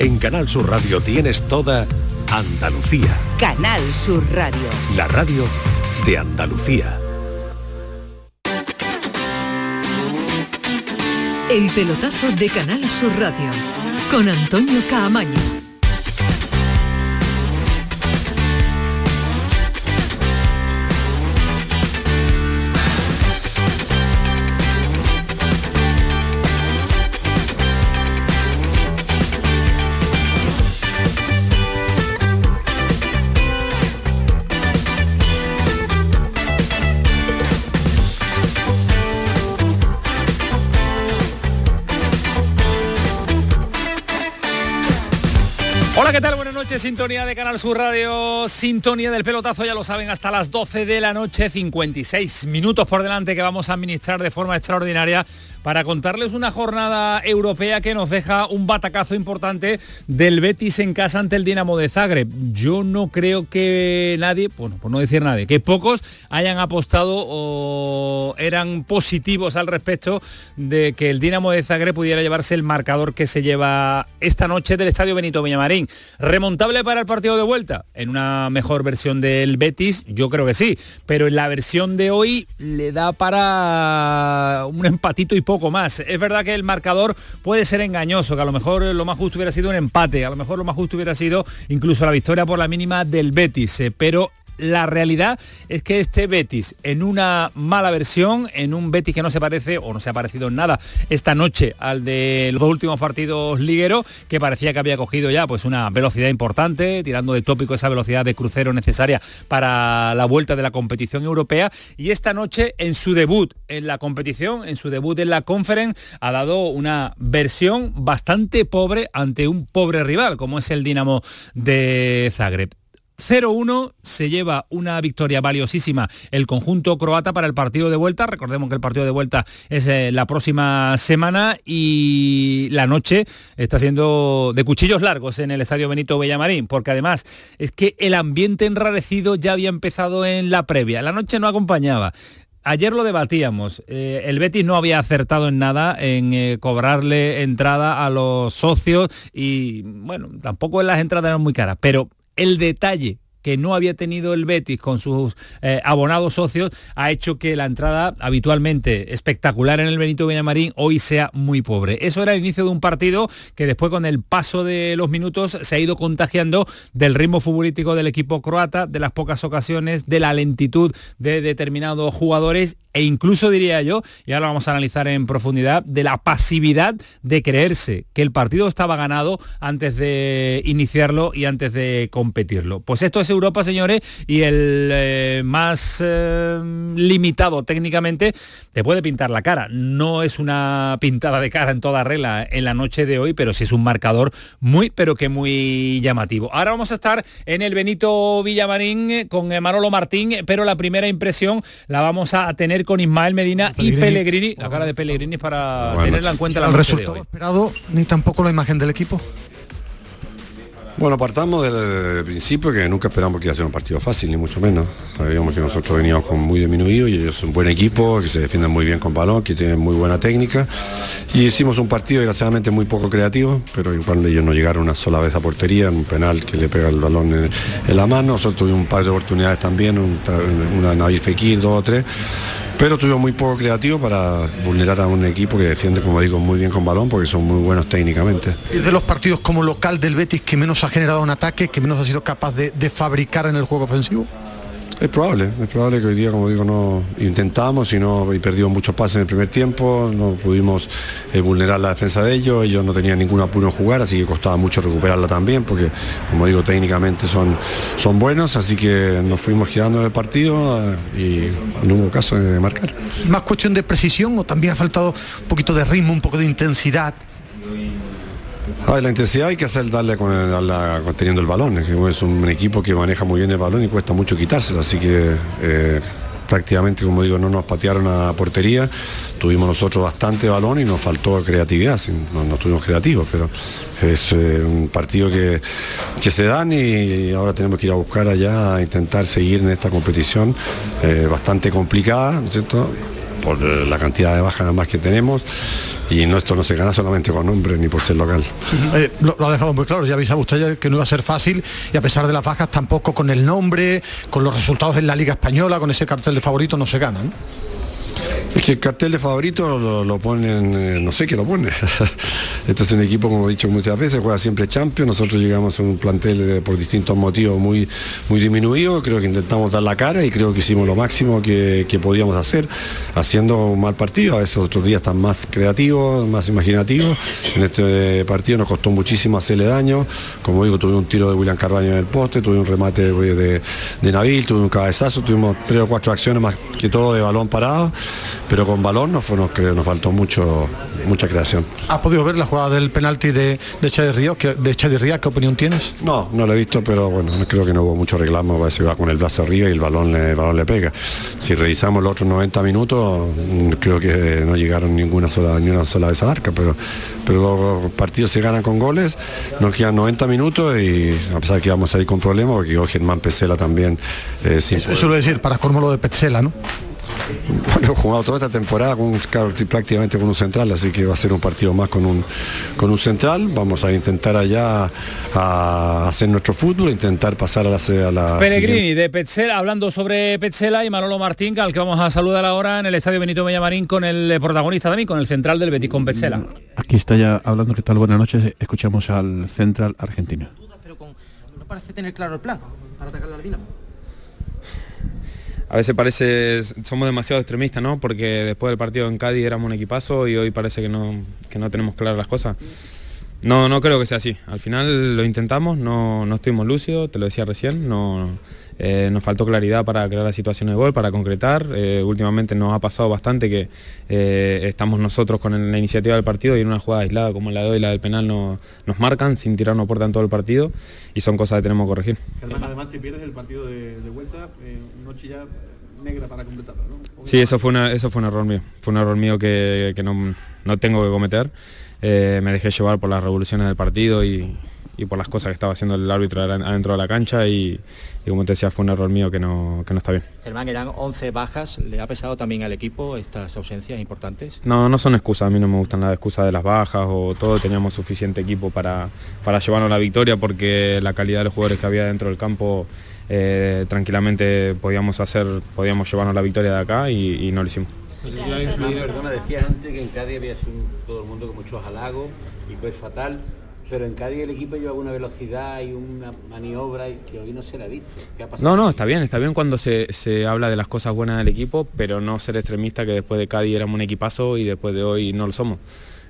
En Canal Sur Radio tienes toda Andalucía. Canal Sur Radio. La radio de Andalucía. El pelotazo de Canal Sur Radio con Antonio Caamaño. Sintonía de Canal Sur Radio, sintonía del pelotazo, ya lo saben, hasta las 12 de la noche, 56 minutos por delante que vamos a administrar de forma extraordinaria para contarles una jornada europea que nos deja un batacazo importante del Betis en casa ante el Dinamo de Zagreb. Yo no creo que nadie, bueno, por no decir nadie, que pocos hayan apostado o eran positivos al respecto de que el Dinamo de Zagreb pudiera llevarse el marcador que se lleva esta noche del Estadio Benito Villamarín. ¿Remontable para el partido de vuelta? En una mejor versión del Betis, yo creo que sí, pero en la versión de hoy le da para un empatito y poco más. Es verdad que el marcador puede ser engañoso, que a lo mejor lo más justo hubiera sido un empate, a lo mejor lo más justo hubiera sido incluso la victoria por la mínima del Betis, eh, pero la realidad es que este Betis, en una mala versión, en un Betis que no se parece o no se ha parecido en nada esta noche al de los últimos partidos ligueros, que parecía que había cogido ya pues una velocidad importante, tirando de tópico esa velocidad de crucero necesaria para la vuelta de la competición europea. Y esta noche, en su debut en la competición, en su debut en la conference, ha dado una versión bastante pobre ante un pobre rival, como es el Dinamo de Zagreb. 0-1 se lleva una victoria valiosísima el conjunto croata para el partido de vuelta. Recordemos que el partido de vuelta es eh, la próxima semana y la noche está siendo de cuchillos largos en el Estadio Benito Bellamarín, porque además es que el ambiente enrarecido ya había empezado en la previa. La noche no acompañaba. Ayer lo debatíamos, eh, el Betis no había acertado en nada en eh, cobrarle entrada a los socios y bueno, tampoco las entradas eran muy caras, pero el detalle que no había tenido el Betis con sus eh, abonados socios ha hecho que la entrada habitualmente espectacular en el Benito Villamarín hoy sea muy pobre. Eso era el inicio de un partido que después con el paso de los minutos se ha ido contagiando del ritmo futbolístico del equipo croata, de las pocas ocasiones, de la lentitud de determinados jugadores e incluso diría yo, y ahora vamos a analizar en profundidad, de la pasividad de creerse que el partido estaba ganado antes de iniciarlo y antes de competirlo. Pues esto es Europa, señores, y el eh, más eh, limitado técnicamente te puede pintar la cara. No es una pintada de cara en toda regla en la noche de hoy, pero sí es un marcador muy, pero que muy llamativo. Ahora vamos a estar en el Benito Villamarín eh, con Manolo Martín, pero la primera impresión la vamos a tener con Ismael Medina y Pellegrini, la cara de Pellegrini para tenerla en cuenta la resultado esperado ni tampoco la imagen del equipo. Bueno, partamos del, principio que nunca esperamos que iba a ser un partido fácil, ni mucho menos. Sabíamos que nosotros veníamos con muy disminuido y ellos son un buen equipo, que se defienden muy bien con balón, que tienen muy buena técnica. Y hicimos un partido desgraciadamente muy poco creativo, pero igual ellos no llegaron una sola vez a portería, en un penal que le pega el balón en, la mano. Nosotros tuvimos un par de oportunidades también, una Navi Fekir, dos o tres pero tuvimos muy poco creativo para vulnerar a un equipo que defiende, como digo, muy bien con balón porque son muy buenos técnicamente. ¿Es de los partidos como local del Betis que menos ha generado un ataque, que menos ha sido capaz de, de fabricar en el juego ofensivo? Es probable, es probable que hoy día, como digo, no intentamos y no y perdimos muchos pases en el primer tiempo, no pudimos eh, vulnerar la defensa de ellos, ellos no tenían ningún apuro en jugar, así que costaba mucho recuperarla también, porque como digo, técnicamente son, son buenos, así que nos fuimos girando en el partido eh, y no hubo caso de marcar. ¿Más cuestión de precisión o también ha faltado un poquito de ritmo, un poco de intensidad? La intensidad hay que hacer darle con, teniendo el balón. Es un equipo que maneja muy bien el balón y cuesta mucho quitárselo. Así que eh, prácticamente, como digo, no nos patearon a portería. Tuvimos nosotros bastante balón y nos faltó creatividad. No, estuvimos creativos, pero es eh, un partido que, que, se dan y ahora tenemos que ir a buscar allá a intentar seguir en esta competición eh, bastante complicada, ¿cierto? Por la cantidad de bajas más que tenemos y no, esto no se gana solamente con nombres ni por ser local. Eh, lo, ha dejado muy claro, ya avisaba usted que no iba a ser fácil y a pesar de las bajas tampoco con el nombre, con los resultados en la Liga Española, con ese cartel de favorito no se ganan. Es que el cartel de favorito lo, ponen, eh, no sé qué lo pone. este es un equipo, como he dicho muchas veces, juega siempre Champions. Nosotros llegamos a un plantel por distintos motivos muy, muy diminuido. Creo que intentamos dar la cara y creo que hicimos lo máximo que, que podíamos hacer, haciendo un mal partido. A veces otros días están más creativos, más imaginativos. En este partido nos costó muchísimo hacerle daño. Como digo, tuve un tiro de William Carbaño en el poste, tuve un remate de, de, de Nabil, tuve un cabezazo, tuvimos tres o cuatro acciones más que todo de balón parado pero con balón nos, fue, nos, creo, nos faltó mucho, mucha creación. ¿Has podido ver la jugada del penalti de, de Chadi Ríos? De Chadi Ríos, ¿qué opinión tienes? No, no lo he visto, pero bueno, creo que no hubo mucho reclamo, se va con el brazo arriba y el balón, el balón le pega. Si revisamos los otros 90 minutos, creo que no llegaron ninguna sola, ni una sola vez a marca, pero, pero los partidos se ganan con goles, nos quedan 90 minutos y a pesar que vamos a ir con problemas, porque Germán Pesela también... Eh, sin eso, eso decir, para colmo lo de Pesela, ¿no? Bueno, he jugado toda esta temporada con un, prácticamente con un central, así que va a ser un partido más con un, con un central. Vamos a intentar allá a hacer nuestro fútbol, intentar pasar a la... A la Pellegrini siguiente. de Petzela, hablando sobre Petzela y Manolo Martín, al que vamos a saludar ahora en el Estadio Benito Villamarín con el protagonista también, con el central del Betis, con Petzela. Aquí está ya hablando, ¿qué tal? Buenas noches. Escuchamos al central argentino. Pero con, no parece tener claro el plan para atacar la Dinamo a veces parece, somos demasiado extremistas, ¿no? Porque después del partido en Cádiz éramos un equipazo y hoy parece que no, que no tenemos claras las cosas. No, no creo que sea así. Al final lo intentamos, no, no estuvimos lúcidos, te lo decía recién, no, eh, nos faltó claridad para crear la situación de gol, para concretar. Eh, últimamente nos ha pasado bastante que eh, estamos nosotros con la iniciativa del partido y en una jugada aislada como la de hoy, la del penal, no, nos marcan sin tirarnos en todo el partido y son cosas que tenemos que corregir. además te pierdes el partido de, de vuelta, noche ya negra para completarlo, ¿no? Sí, eso fue, una, eso fue un error mío. Fue un error mío que, que no, no, tengo que cometer. Me dejé llevar por las revoluciones del partido y, y, por las cosas que estaba haciendo el árbitro adentro de la cancha y, y, como te decía, fue un error mío que no, que no está bien. Germán, eran 11 bajas. ¿Le ha pesado también al equipo estas ausencias importantes? No, no son excusas. A mí no me gustan las excusas de las bajas o todo. Teníamos suficiente equipo para, para llevarnos la victoria porque la calidad de los jugadores que había dentro del campo eh, tranquilamente podíamos hacer, podíamos llevarnos la victoria de acá y, y no lo hicimos. No sé si perdona, decías antes que en Cádiz había todo el mundo con muchos halagos y pues fatal, pero en Cádiz el equipo lleva una velocidad y una maniobra y que hoy no se la ha visto. ¿Qué ha no, no, está bien, está bien cuando se, se, habla de las cosas buenas del equipo, pero no ser extremista que después de Cádiz éramos un equipazo y después de hoy no lo somos.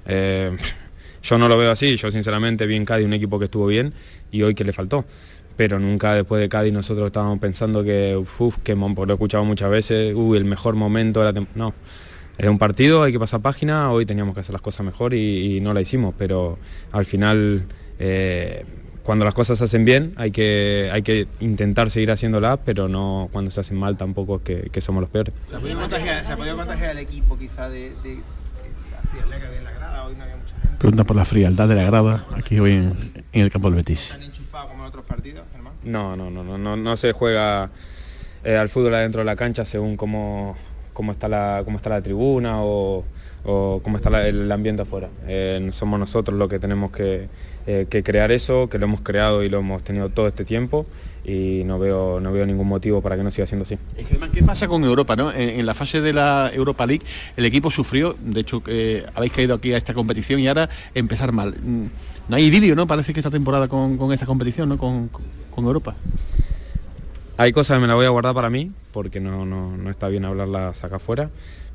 Eh, yo no lo veo así, yo sinceramente vi en Cádiz un equipo que estuvo bien y hoy que le faltó pero nunca después de Cádiz nosotros estábamos pensando que, uff, que lo he escuchado muchas veces, uy, el mejor momento de la. No, es un partido, hay que pasar página, hoy teníamos que hacer las cosas mejor y, y no la hicimos, pero al final, eh, cuando las cosas se hacen bien, hay que, hay que intentar seguir haciéndolas, pero no cuando se hacen mal tampoco es que, que somos los peores. ¿Se ha podido contagiar, ¿se ha podido contagiar el equipo quizá de, de, de la frialdad que había en la grada? Hoy no había mucha gente. Pregunta por la frialdad de la grada aquí hoy en, en el campo del Betis. ¿Han enchufado como en otros partidos? No, no, no, no, no, no se juega eh, al fútbol adentro de la cancha según cómo, cómo, está, la, cómo está la tribuna o, cómo está el ambiente afuera. Eh, somos nosotros los que tenemos que, eh, que, crear eso, que lo hemos creado y lo hemos tenido todo este tiempo y no veo, no veo ningún motivo para que no siga siendo así. Germán, ¿qué pasa con Europa? ¿no? En, la fase de la Europa League el equipo sufrió, de hecho eh, habéis caído aquí a esta competición y ahora empezar mal. No hay idilio, ¿no? Parece que esta temporada con, con esta competición, ¿no? Con, con Europa. Hay cosas que me las voy a guardar para mí, porque no, no, no está bien hablarlas acá afuera,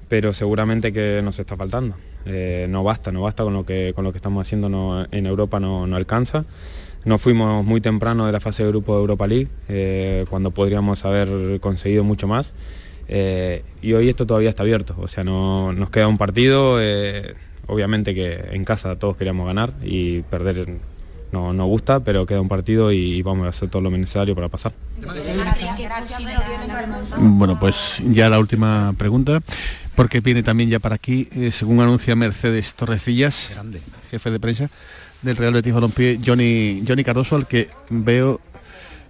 pero seguramente que nos está faltando. Eh, no basta, no basta con lo que, con lo que estamos haciendo en Europa, no, no alcanza. Nos fuimos muy temprano de la fase de grupo de Europa League, eh, cuando podríamos haber conseguido mucho más. Eh, y hoy esto todavía está abierto, o sea, no, nos queda un partido, obviamente que en casa todos queríamos ganar y perder no, no gusta, pero queda un partido y, vamos a hacer todo lo necesario para pasar. Bueno, pues ya la última pregunta, porque viene también ya para aquí, eh, según anuncia Mercedes Torrecillas, Grande. jefe de prensa del Real Betis Balompié, Johnny, Johnny Cardoso, al que veo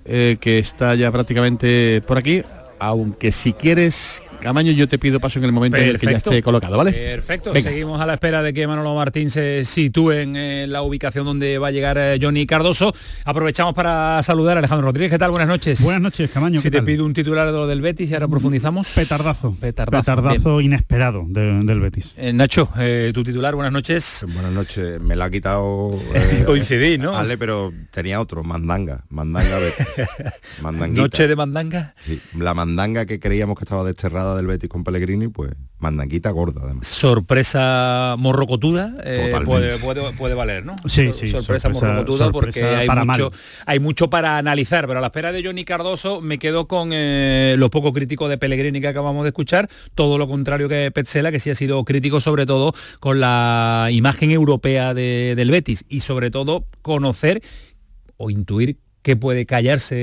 eh, que está ya prácticamente por aquí, aunque si quieres Camaño, yo te pido paso en el momento en el que ya esté colocado, ¿vale? Perfecto, Venga. seguimos a la espera de que Manolo Martín se sitúe en eh, la ubicación donde va a llegar eh, Johnny Cardoso. Aprovechamos para saludar a Alejandro Rodríguez. ¿Qué tal? Buenas noches. Buenas noches, Camaño. Si ¿qué te tal? pido un titular de lo del Betis y ahora profundizamos. Petardazo. Petardazo. Petardazo inesperado de- del Betis. Eh, Nacho, eh, tu titular, buenas noches. Buenas noches, me la ha quitado... eh, Coincidí, ¿no? Ale, pero tenía otro, mandanga, mandanga Betis. Mandanguita. Noche de mandanga. Sí, la mandanga que creíamos que estaba desterrada del Betis con Pellegrini, pues mandanguita gorda además. Sorpresa morrocotuda eh, puede, puede- puede valer, ¿no? Sí, Sor- sí, sorpresa, sorpresa- morrocotuda porque hay mucho, mal. hay mucho para analizar, pero a la espera de Johnny Cardoso me quedo con eh, lo poco crítico de Pellegrini que acabamos de escuchar, todo lo contrario que Petzela, que sí ha sido crítico sobre todo con la imagen europea de- del Betis y sobre todo conocer o intuir que puede callarse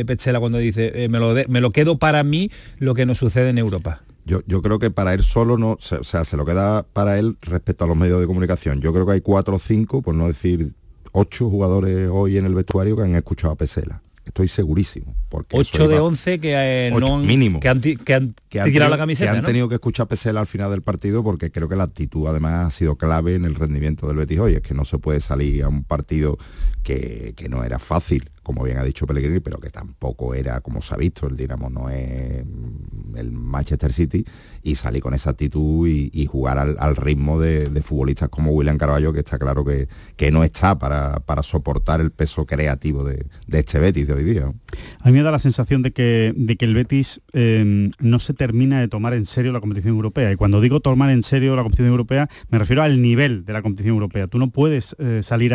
eh, Petzela cuando dice eh, me, lo de- me lo quedo para mí lo que nos sucede en Europa. Yo, yo creo que para él solo no, se- o sea, se lo queda para él respecto a los medios de comunicación. Yo creo que hay cuatro o cinco, por no decir ocho jugadores hoy en el vestuario que han escuchado a Pesela. Estoy segurísimo. Porque eso 8 de iba- 11 que, eh, Ocho, no han, mínimo. que han, que han que han tirado tenido- la camiseta, que han ¿no? tenido que escuchar a Pesela al final del partido porque creo que la actitud además ha sido clave en el rendimiento del Betis hoy. Es que no se puede salir a un partido que, que no era fácil, como bien ha dicho Pellegrini, pero que tampoco era como se ha visto. El Dinamo no es mm, el Manchester City y salir con esa actitud y, jugar al, ritmo de, futbolistas como William Carballo, que está claro que, que no está para, para soportar el peso creativo de, este Betis de hoy día. A mí me da la sensación de que, de que el Betis eh, no se termina de tomar en serio la competición europea. Y cuando digo tomar en serio la competición europea, me refiero al nivel de la competición europea. Tú no puedes eh, salir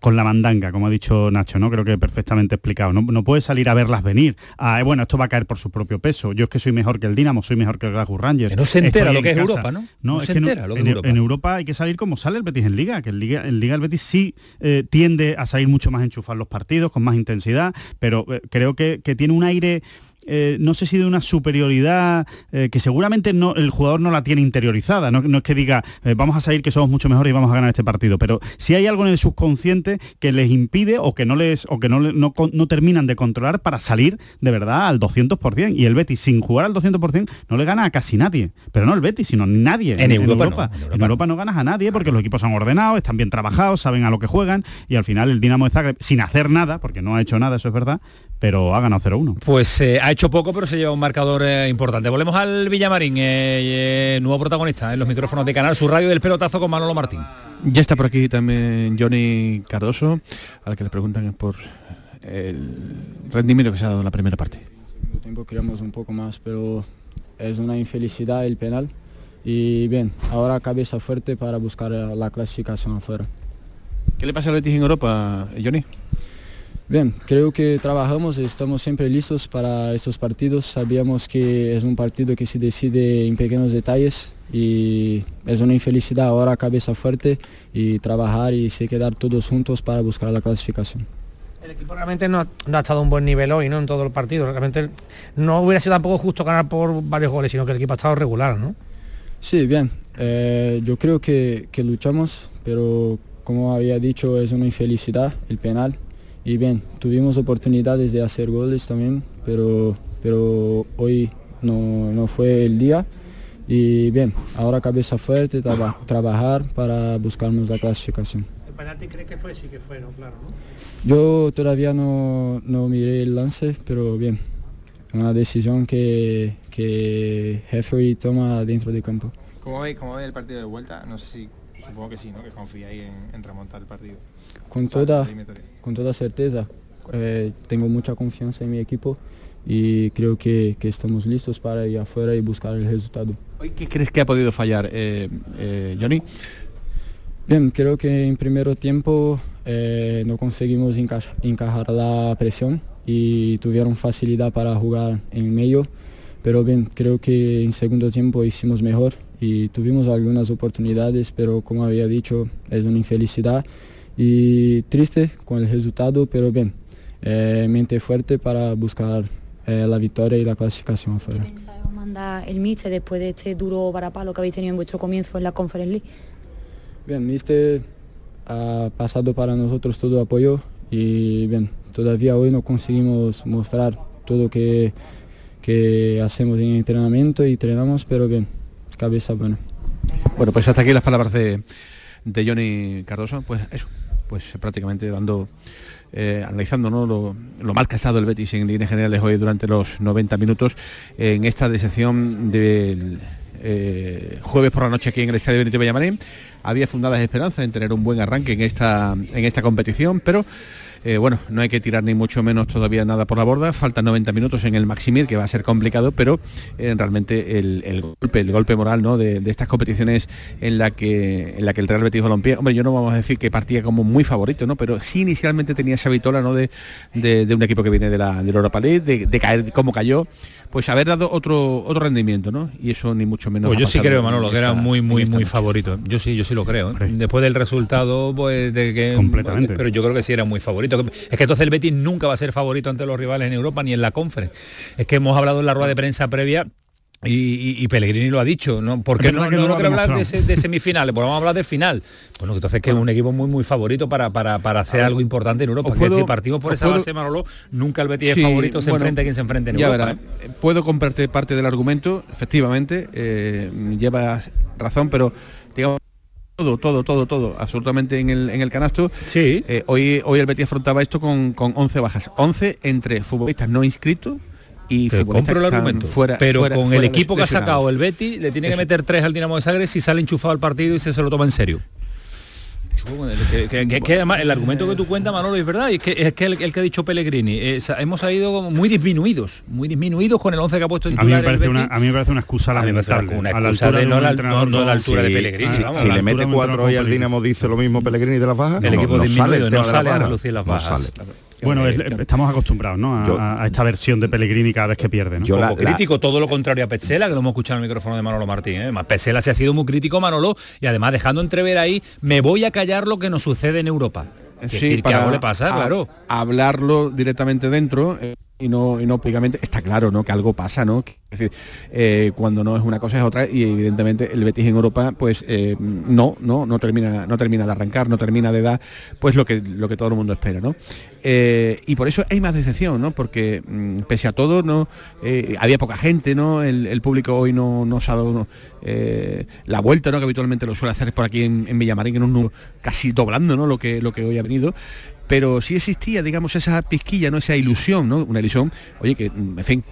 con la mandanga, como ha dicho Nacho, ¿no? Creo que perfectamente explicado. No, no puedes salir a verlas venir. A, eh, bueno, esto va a caer por su propio peso. Yo es que soy mejor que el Dinamo, soy mejor que el Glasgow Rangers. Que no se entera lo que es. Europa, ¿no? No, No es se que entera lo que en, es Europa. en Europa hay que salir como sale el Betis en Liga, que en Liga, en Liga el Betis sí eh, tiende a salir mucho más enchufar los partidos, con más intensidad, pero eh, creo que, que tiene un aire... eh, no sé si de una superioridad eh, que seguramente no, el jugador no la tiene interiorizada, no, no es que diga eh, vamos a salir que somos mucho mejores y vamos a ganar este partido, pero si hay algo en el subconsciente que les impide o que no les o que no, no, terminan de controlar para salir de verdad al 200% y el Betis sin jugar al 200% no le gana a casi nadie, pero no el Betis, sino nadie En Europa en Europa no ganas a nadie porque los equipos son ordenados, están bien trabajados, saben a lo que juegan y al final el Dinamo de Zagreb, sin hacer nada, porque no ha hecho nada, eso es verdad, pero ha ganado 0-1. Pues eh, ha hecho poco, pero se lleva un marcador eh, importante. Volvemos al Villamarín, eh, eh, nuevo protagonista en los micrófonos de Canal, su radio del pelotazo con Manolo Martín. Ya está por aquí también Johnny Cardoso, al que le preguntan por el rendimiento que se ha dado en la primera parte. segundo tiempo creamos un poco más, pero es una infelicidad el penal. Y bien, ahora cabeza fuerte para buscar la clasificación afuera. ¿Qué le pasa al Betis en Europa, Johnny? Bien, creo que trabajamos y estamos siempre listos para estos partidos. Sabíamos que es un partido que se decide en pequeños detalles y es una infelicidad ahora cabeza fuerte y trabajar y se quedar todos juntos para buscar la clasificación. El equipo realmente no, no ha estado a un buen nivel hoy, ¿no? En todos los partidos. Realmente no hubiera sido tampoco justo ganar por varios goles, sino que el equipo ha estado regular, ¿no? Sí, bien. Eh, yo creo que, que luchamos, pero como había dicho, es una infelicidad el penal. Y bien, tuvimos oportunidades de hacer goles también, pero, pero hoy no, no fue el día. Y bien, ahora cabeza fuerte, traba- trabajar para buscarnos la clasificación. ¿El penalti crees que fue? Sí que fue, ¿no? Claro, ¿no? Yo todavía no, no miré el lance, pero bien, una decisión que, que Jeffrey toma dentro del campo. ¿Cómo veis, cómo veis el partido de vuelta? No sé si, supongo que sí, ¿no? Que confiáis en, en remontar el partido. Con toda, con toda certeza, eh, tengo mucha confianza en mi equipo y creo que, que estamos listos para ir afuera y buscar el resultado. ¿Hoy qué crees que ha podido fallar, eh, eh, Johnny? Bien, creo que en primer tiempo eh, no conseguimos enca- encajar la presión y tuvieron facilidad para jugar en medio, pero bien, creo que en segundo tiempo hicimos mejor y tuvimos algunas oportunidades, pero como había dicho, es una infelicidad y triste con el resultado, pero bien, eh, mente fuerte para buscar eh, la victoria y la clasificación afuera. os manda el míster después de este duro varapalo que habéis tenido en vuestro comienzo en la Conference League? Bien, Mister ha pasado para nosotros todo apoyo y bien, todavía hoy no conseguimos mostrar todo que, que hacemos en entrenamiento y entrenamos, pero bien, cabeza buena. Bueno, pues hasta aquí las palabras de, de Johnny Cardoso, pues eso, pues prácticamente dando eh, analizando ¿no? lo, mal que ha estado el Betis en líneas generales hoy durante los 90 minutos en esta decepción del eh, jueves por la noche aquí en el Estadio Benito Villamarín. Había fundadas esperanzas en tener un buen arranque en esta, en esta competición, pero eh, bueno, no hay que tirar ni mucho menos todavía nada por la borda, faltan 90 minutos en el Maximir, que va a ser complicado, pero eh, realmente el, golpe, el golpe moral ¿no? de, estas competiciones en la que en la que el Real Betis Balompié, hombre, yo no vamos a decir que partía como muy favorito, ¿no? Pero sí inicialmente tenía esa vitola ¿no? de, un equipo que viene de la, de Europa League, de, caer como cayó pues haber dado otro otro rendimiento, ¿no? Y eso ni mucho menos. Pues yo sí creo, Manolo, que era muy, muy, muy favorito. Yo sí, yo sí lo creo. ¿eh? Después del resultado, pues de que. Completamente. Pero yo creo que sí era muy favorito. Es que entonces el Betis nunca va a ser favorito ante los rivales en Europa ni en la conference. Es que hemos hablado en la rueda de prensa previa y, Pellegrini lo ha dicho, ¿no? Porque no, no, no, quiero hablar de, semifinales, pues vamos a hablar de final. Bueno, entonces que es un equipo muy muy favorito para, para, hacer algo importante en Europa. Puedo, si partimos por esa base, Manolo, nunca el Betis es favorito, se enfrenta a quien se enfrente en Europa. ¿eh? puedo comprarte parte del argumento, efectivamente, eh, llevas razón, pero digamos todo, todo, todo, todo, absolutamente en el, en el canasto. Sí. Eh, hoy, hoy el Betis afrontaba esto con, con 11 bajas. 11 entre futbolistas no inscritos y compro el argumento. fuera, pero con el equipo que ha sacado el Betty le tiene que meter tres al Dinamo de Zagreb si sale enchufado el partido y se, se lo toma en serio. Que, el argumento que tú cuentas, Manolo, es verdad, es que, es que el, que ha dicho Pellegrini, hemos ido muy disminuidos, muy disminuidos con el 11 que ha puesto en a mí me parece una A mí me parece una excusa lamentable. Una excusa de, no, la, altura de Pellegrini. si le mete cuatro hoy al Dinamo dice lo mismo Pellegrini de las bajas, el equipo no, sale, no sale a relucir las bajas. Bueno, estamos acostumbrados ¿no? a, esta versión de Pellegrini cada vez que pierde. ¿no? Yo Como crítico, todo lo contrario a Petzela, que lo hemos escuchado en el micrófono de Manolo Martín. ¿eh? Petzela se ha sido muy crítico, Manolo, y además dejando entrever ahí, me voy a callar lo que nos sucede en Europa. Sí, para algo le pasa, claro. Hablarlo directamente dentro. Eh, y no, y no públicamente, está claro ¿no? que algo pasa, ¿no? Es decir, eh, cuando no es una cosa es otra y evidentemente el Betis en Europa pues eh, no, no, no termina, no termina de arrancar, no termina de dar pues lo que, lo que todo el mundo espera, ¿no? Eh, y por eso hay más decepción, ¿no? Porque mm, pese a todo, ¿no? había poca gente, ¿no? El, público hoy no, no ha dado la vuelta, ¿no? Que habitualmente lo suele hacer por aquí en, en Villamarín, en un casi doblando, ¿no? Lo que, lo que hoy ha venido pero sí existía, digamos, esa pizquilla, ¿no? Esa ilusión, ¿no? Una ilusión, oye, que, en fin,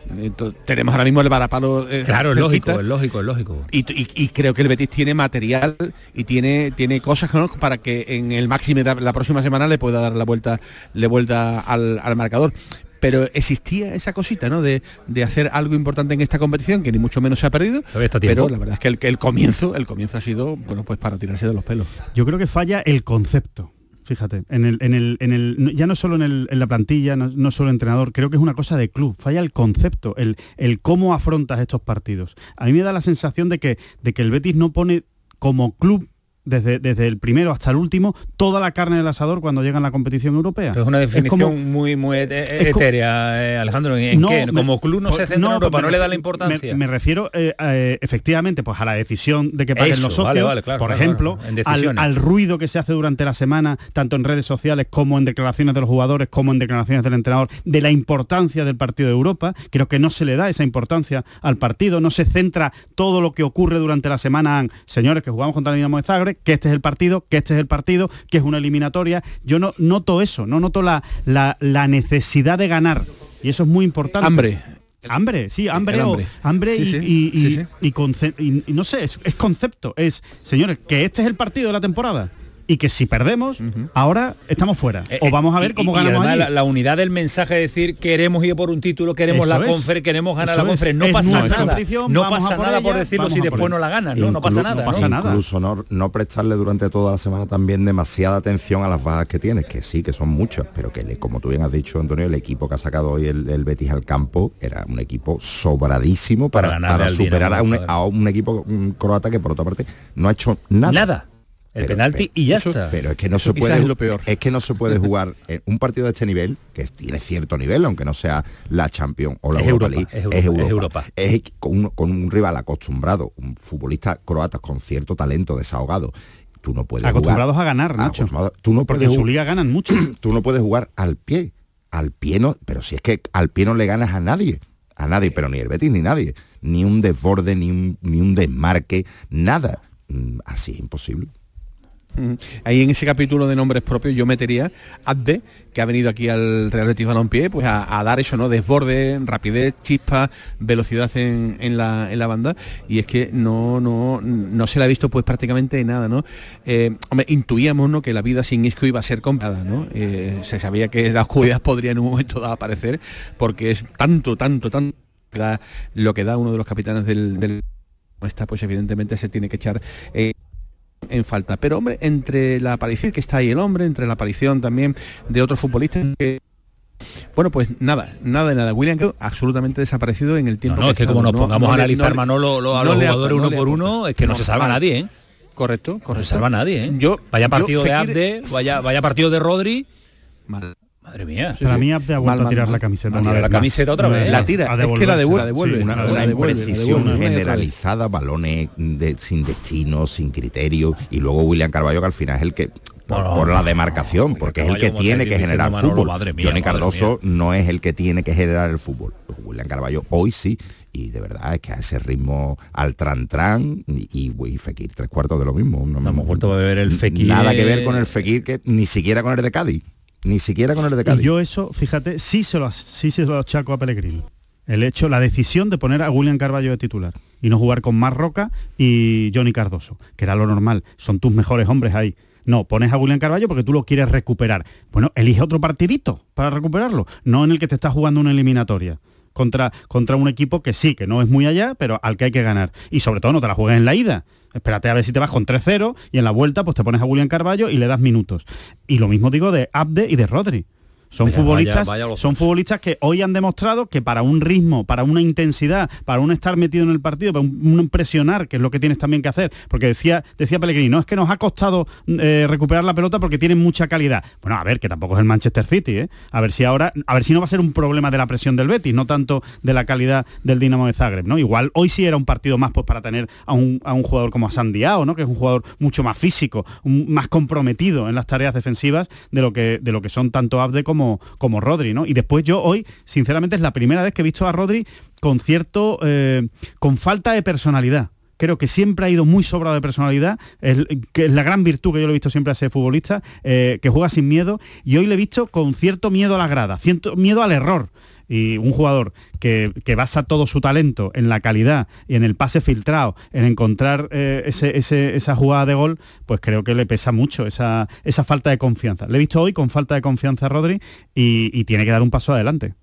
tenemos ahora mismo el varapalo. Eh, claro, es lógico, es lógico, es lógico. Y, creo que el Betis tiene material y tiene, tiene cosas para que en el máximo la, próxima semana le pueda dar la vuelta, le vuelta al, marcador pero existía esa cosita, ¿no? De, hacer algo importante en esta competición, que ni mucho menos se ha perdido. Pero la verdad es que el, el comienzo, el comienzo ha sido, bueno, pues para tirarse de los pelos. Yo creo que falla el concepto fíjate, en el, en el, en el, ya no solo en, el, en la plantilla, no, solo entrenador, creo que es una cosa de club, falla el concepto, el, el cómo afrontas estos partidos. A mí me da la sensación de que, de que el Betis no pone como club desde, el primero hasta el último, toda la carne del asador cuando llega a la competición europea. es una definición muy, muy etérea, eh, Alejandro. ¿En qué? Como club no se centra en Europa, no le da la importancia. Me, refiero eh, eh, efectivamente pues a la decisión de que paguen los socios, por ejemplo, al, ruido que se hace durante la semana, tanto en redes sociales como en declaraciones de los jugadores, como en declaraciones del entrenador, de la importancia del partido de Europa. Creo que no se le da esa importancia al partido, no se centra todo lo que ocurre durante la semana en, señores, que jugamos contra el Dinamo de Zagreb, que este es el partido, que este es el partido, que es una eliminatoria. Yo no noto eso, no noto la, la, necesidad de ganar. Y eso es muy importante. Hambre. Hambre, sí, hambre, hambre y, y, no sé, es, concepto, es, señores, que este es el partido de la temporada y que si perdemos, ahora estamos fuera. Eh, o vamos a ver cómo ganamos la, la, unidad del mensaje de decir queremos ir por un título, queremos la confer, queremos ganar la confer. No pasa nada. No pasa nada por, decirlo si después no la ganas, ¿no? no pasa nada. No pasa nada. Incluso no, no prestarle durante toda la semana también demasiada atención a las bajas que tienes, que sí, que son muchas, pero que como tú bien has dicho, Antonio, el equipo que ha sacado hoy el, Betis al campo era un equipo sobradísimo para, para, superar a un, a un equipo croata que por otra parte no ha hecho nada. Nada el penalti y ya está. Pero es que no se puede es lo peor. Es que no se puede jugar en un partido de este nivel, que tiene cierto nivel, aunque no sea la Champions o la Europa, League, es Europa. Es, con, un, rival acostumbrado, un futbolista croata con cierto talento desahogado. Tú no puedes acostumbrados a ganar, Nacho. Tú no Porque su liga ganan mucho. Tú no puedes jugar al pie. Al pie no, pero si es que al pie no le ganas a nadie a nadie, pero ni el Betis ni nadie, ni un desborde, ni un, ni un desmarque, nada. Mm, Así es imposible. Ahí en ese capítulo de nombres propios yo metería Abde, que ha venido aquí al Real Betis Balompié, pues a, dar eso, ¿no? Desborde, rapidez, chispa, velocidad en, en la, en la banda. Y es que no, no, no se le ha visto pues prácticamente nada, ¿no? Eh, intuíamos, ¿no? Que la vida sin Isco iba a ser complicada, ¿no? Eh, se sabía que la oscuridad podría en un momento dado aparecer, porque es tanto, tanto, tanto lo que da uno de los capitanes del, del está pues evidentemente se tiene que echar eh, en falta. Pero hombre, entre la aparición que está ahí el hombre, entre la aparición también de otros futbolistas que bueno, pues nada, nada de nada. William absolutamente desaparecido en el tiempo. No, no, es que como nos pongamos no a analizar, no Manolo, lo- a no los jugadores uno no por uno, es que no, se salva nadie, ¿eh? Correcto, No correcto. se salva nadie, ¿eh? Yo, vaya yo, partido de Abde, vaya, vaya partido de Rodri. Mal. Madre mía. Para mí Abde ha vuelto Mal, a tirar mal, la camiseta una vez la más. camiseta otra vez. La tira, A es que la devuelve, la devuelve, Sí, una, una devuelve, imprecisión devuelve, generalizada, balones de- sin destino, sin criterio, y luego William Carballo que al final es el que por, No, no, por la no, demarcación, porque es el que tiene que generar Manolo, fútbol. madre mía, Johnny madre Cardoso no es el que tiene que generar el fútbol. William Carballo hoy sí, y de verdad es que a ese ritmo al tran tran y, y, y Fekir tres cuartos de lo mismo. No, hemos vuelto a beber el Fekir. Nada que ver con el Fekir, que ni siquiera con el de Cádiz. Ni siquiera con el de Y Cádiz. yo eso, fíjate, sí se lo, sí se lo achaco a Pellegrini. El hecho, la decisión de poner a William Carballo de titular y no jugar con Marroca y Johnny Cardoso, que era lo normal, son tus mejores hombres ahí. No, pones a William Carballo porque tú lo quieres recuperar. Bueno, elige otro partidito para recuperarlo, no en el que te estás jugando una eliminatoria. Contra, contra un equipo que sí, que no es muy allá, pero al que hay que ganar. Y sobre todo no te la juegues en la ida. Espérate a ver si te vas con 3-0 y en la vuelta pues te pones a William Carballo y le das minutos. Y lo mismo digo de Abde y de Rodri. Son Vaya, futbolistas, vaya, vaya los son futbolistas que hoy han demostrado que para un ritmo, para una intensidad, para un estar metido en el partido, para un, un presionar, que es lo que tienes también que hacer, porque decía, decía Pellegrini, no es que nos ha costado eh, recuperar la pelota porque tienen mucha calidad. Bueno, a ver, que tampoco es el Manchester City, ¿eh? A ver si ahora, a ver si no va a ser un problema de la presión del Betis, no tanto de la calidad del Dinamo de Zagreb, ¿no? Igual hoy sí era un partido más pues para tener a un, a un jugador como a Sandiao, ¿no? Que es un jugador mucho más físico, un- más comprometido en las tareas defensivas de lo que, de lo que son tanto Abde como, como Rodri, ¿no? Y después yo hoy, sinceramente, es la primera vez que he visto a Rodri con cierto, eh, con falta de personalidad. Creo que siempre ha ido muy sobrado de personalidad, es, que es la gran virtud que yo le he visto siempre a ese futbolista, eh, que juega sin miedo, y hoy le he visto con cierto miedo a la grada, cierto miedo al error. Y un jugador que, que basa todo su talento en la calidad y en el pase filtrado, en encontrar eh, ese- ese- esa jugada de gol, pues creo que le pesa mucho esa, esa falta de confianza. Le he visto hoy con falta de confianza a Rodri y, y tiene que dar un paso adelante.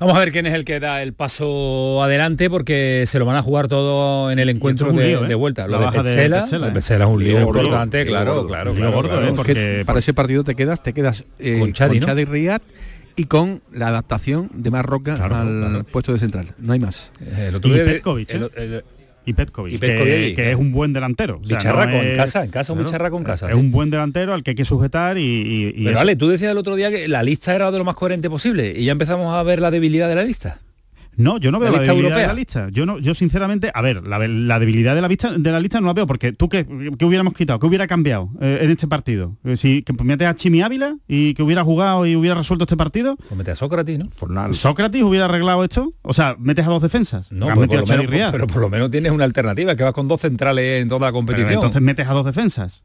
Vamos a ver quién es el que da el paso adelante porque se lo van a jugar todo en el encuentro de, lío, ¿eh? de vuelta. Lo La de Petzela, de ¿eh? Petzela es un lío importante, claro, claro, Lío claro, gordo, claro. ¿eh? Es porque- que para ese partido te quedas, te quedas eh, Con Chadi, ¿no? Chadi Riyad y con la adaptación de Marroca Claro, al claro. puesto de central. No hay más. El otro Y día- Petkovic, el- ¿eh? el- Y Petkovic, Y Petkovic que, claro. es un buen delantero. O sea, Bicharraco, no en es- casa, en casa un bicharraco en casa, Es sí. un buen delantero al que hay que sujetar y... y- y Pero eso. vale, tú decías el otro día que la lista era de lo más coherente posible y ya empezamos a ver la debilidad de la lista. No, yo no veo ¿La debilidad de la lista. Yo no, yo sinceramente, a ver, la, la debilidad de la vista de la lista no la veo, porque tú qué, qué hubiéramos quitado, qué hubiera cambiado eh, en este partido. Eh, si que metes a Chimi Ávila y que hubiera jugado y hubiera resuelto este partido, Pues mete a Sócrates, ¿no? Fornal. Sócrates hubiera arreglado esto. O sea, metes a dos defensas. No, Has pues por lo a menos, Riad. pero por lo menos tienes una alternativa, que vas con dos centrales en toda la Pero competición. entonces metes a dos defensas.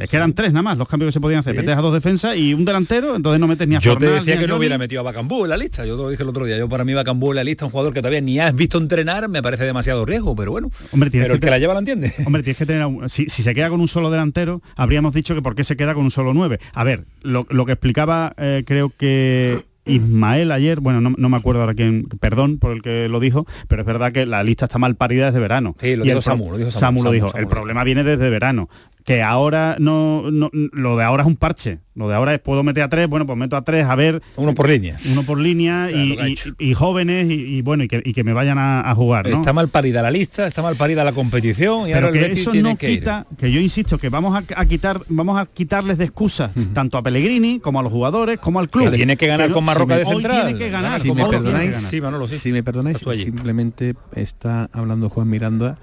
Es que eran tres nada más los cambios que se podían hacer. Metes a dos defensas y un delantero, entonces no metes ni a Yo te Fornal, decía ni a que no hubiera metido a Bacambú en la lista. Yo te lo dije el otro día. Yo para mí Bacambú en la lista, un jugador que todavía ni has visto entrenar, me parece demasiado riesgo, pero bueno. Hombre, pero el que que la te- lleva la entiende. Hombre, tienes que tener... un- Si, si se queda con un solo delantero, habríamos dicho que por qué se queda con un solo nueve. A ver, lo, lo que explicaba eh, creo que Ismael ayer, bueno, no, no me acuerdo ahora quién, perdón por el que lo dijo, pero es verdad que la lista está mal parida desde verano. Sí, lo Y dijo el Samu, lo dijo Samu, Samu lo dijo. Samu el problema viene desde verano. Que ahora no, no- lo de ahora es un parche. Lo de ahora es puedo meter a tres, bueno, pues meto a tres, a ver. Uno por línea. Uno por línea O sea, y, y- jóvenes y, y bueno, y que, y que me vayan a, a jugar. ¿no? Está mal parida la lista, está mal parida la competición y pero ahora que eso tiene no que ir. quita que yo insisto que vamos a, a quitar vamos a quitarles de excusas tanto a Pellegrini como a los jugadores como al club Que tiene que ganar con Marroca de hoy central. tiene que ganar si con me Marroca. perdonáis, Sí, Manolo, sí. si me perdonáis, simplemente está hablando Juan Miranda,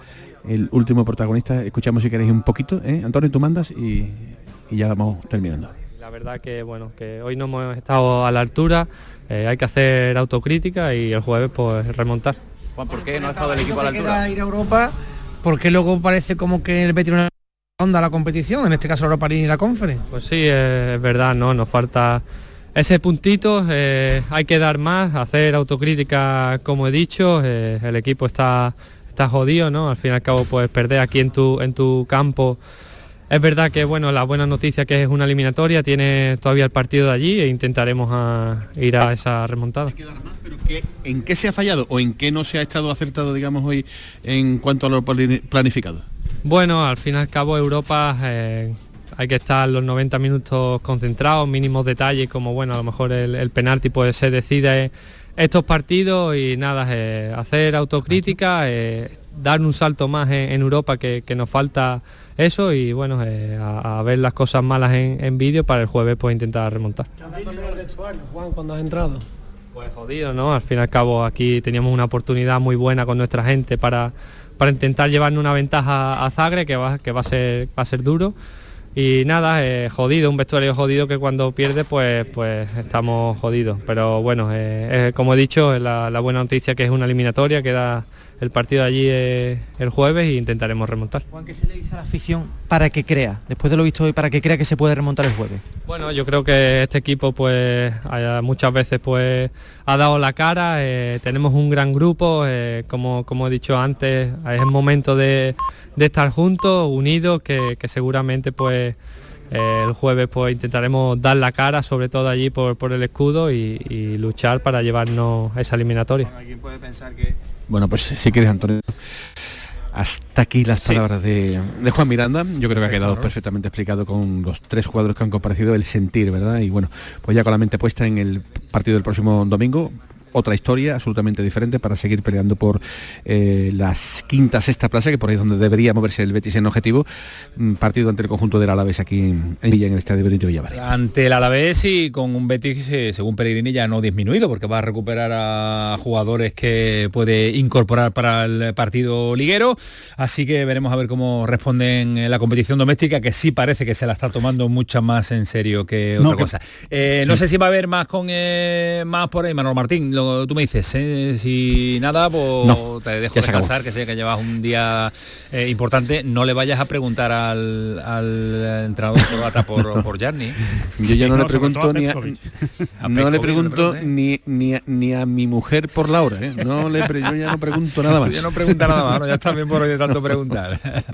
el último protagonista. Escuchamos si queréis un poquito, ¿eh? Antonio, tú mandas y, y ya vamos terminando. La verdad que bueno, que hoy no hemos estado a la altura, eh, hay que hacer autocrítica y el jueves pues remontar. Juan, ¿por qué no ha estado el equipo a la altura? ir a Europa, porque luego parece como que el Betis no onda la competición, en este caso Europa League y la Conference. Pues sí, eh, es verdad, ¿no? Nos falta ese puntito, eh, hay que dar más, hacer autocrítica, como he dicho, eh, el equipo está, está jodido, ¿no? Al fin y al cabo, pues perder aquí en tu, en tu campo. Es verdad que bueno, la buena noticia que es una eliminatoria, tiene todavía el partido de allí e intentaremos a ir a esa remontada. ¿En qué se ha fallado o en qué no se ha estado acertado, digamos, hoy en cuanto a lo plani- planificado? Bueno, al fin y al cabo Europa eh, hay que estar los 90 minutos concentrados, mínimos detalles como bueno, a lo mejor el, el penalti pues se decide estos partidos y nada, eh, hacer autocrítica, eh, dar un salto más en, en Europa que, que nos falta eso y bueno, eh, a, a ver las cosas malas en, en vídeo para el jueves pues intentar remontar. Juan, cuando has entrado? Pues jodido, ¿no? Al fin y al cabo aquí teníamos una oportunidad muy buena con nuestra gente para, para intentar llevarnos una ventaja a Zagre que va, que va a ser va a ser duro. Y nada, eh, jodido, un vestuario jodido que cuando pierde pues pues estamos jodidos. Pero bueno, eh, eh, como he dicho, la, la buena noticia que es una eliminatoria, queda el partido allí eh, el jueves e intentaremos remontar. Juan, ¿qué se le dice a la afición para que crea, después de lo visto hoy, para que crea que se puede remontar el jueves? Bueno, yo creo que este equipo pues muchas veces pues ha dado la cara, eh, tenemos un gran grupo, eh, como, como he dicho antes, es el momento de, de estar juntos, unidos, que, que seguramente pues eh, el jueves pues intentaremos dar la cara, sobre todo allí por, por el escudo y, y luchar para llevarnos a esa eliminatoria. Alguien puede pensar que Bueno, pues si quieres, Antonio. Hasta aquí las palabras de, de Juan Miranda. Yo creo que ha quedado perfectamente explicado con los tres jugadores que han comparecido el sentir, ¿verdad? Y bueno, pues ya con la mente puesta en el partido del próximo domingo. Otra historia absolutamente diferente para seguir peleando por eh, las quinta, sexta plaza, que por ahí es donde debería moverse el Betis en objetivo. Mm, Partido ante el conjunto del Alavés aquí en, en Villa, en el Estadio Benito. Ante el Alavés y con un Betis, eh, según Pellegrini, ya no disminuido, porque va a recuperar a jugadores que puede incorporar para el partido liguero. Así que veremos a ver cómo responden en la competición doméstica, que sí parece que se la está tomando mucho más en serio que No, otra que- cosa. Eh, No sé si va a haber más con eh, más por ahí, Manuel Martín. Lo, tú me dices, eh, si nada, pues No, te dejo descansar, que sé que llevas un día eh, importante. No le vayas a preguntar al, al entrenador croata por, por Jarni. Yo ya no, No, le pregunto a ni a. A no le pregunto ni, ni, a, ni a mi mujer por la hora, ¿eh? No le pre- yo ya no pregunto nada más. Tú ya no pregunta nada más, ¿no? ya está bien por hoy de tanto preguntar. bueno,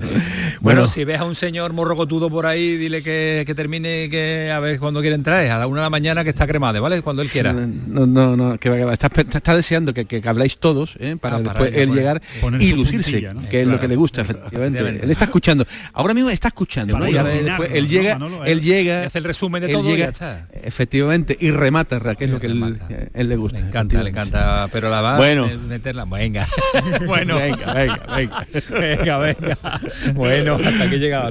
Bueno. si ves a un señor morrocotudo por ahí, dile que, que termine, que a ver cuándo quiere entrar, es a la una de la mañana que está cremade, ¿vale? Cuando él quiera. No, no, no, que va, que va. Está, deseando que, que habláis todos ¿eh? para Ah, para después él llegar y lucirse, puntilla, ¿no? que es lo que le gusta, efectivamente. Él está escuchando. Ahora mismo está escuchando, ¿no? Para Y ahora opinar, después ¿no? él llega, Manolo, él llega, hace el resumen de todo y llega, ya está. efectivamente, y remata, que es lo que él, él le gusta. Le encanta, le encanta, pero la va Bueno. meterla. Venga. bueno. Venga, venga, venga. venga, venga. Bueno, hasta aquí llegaba.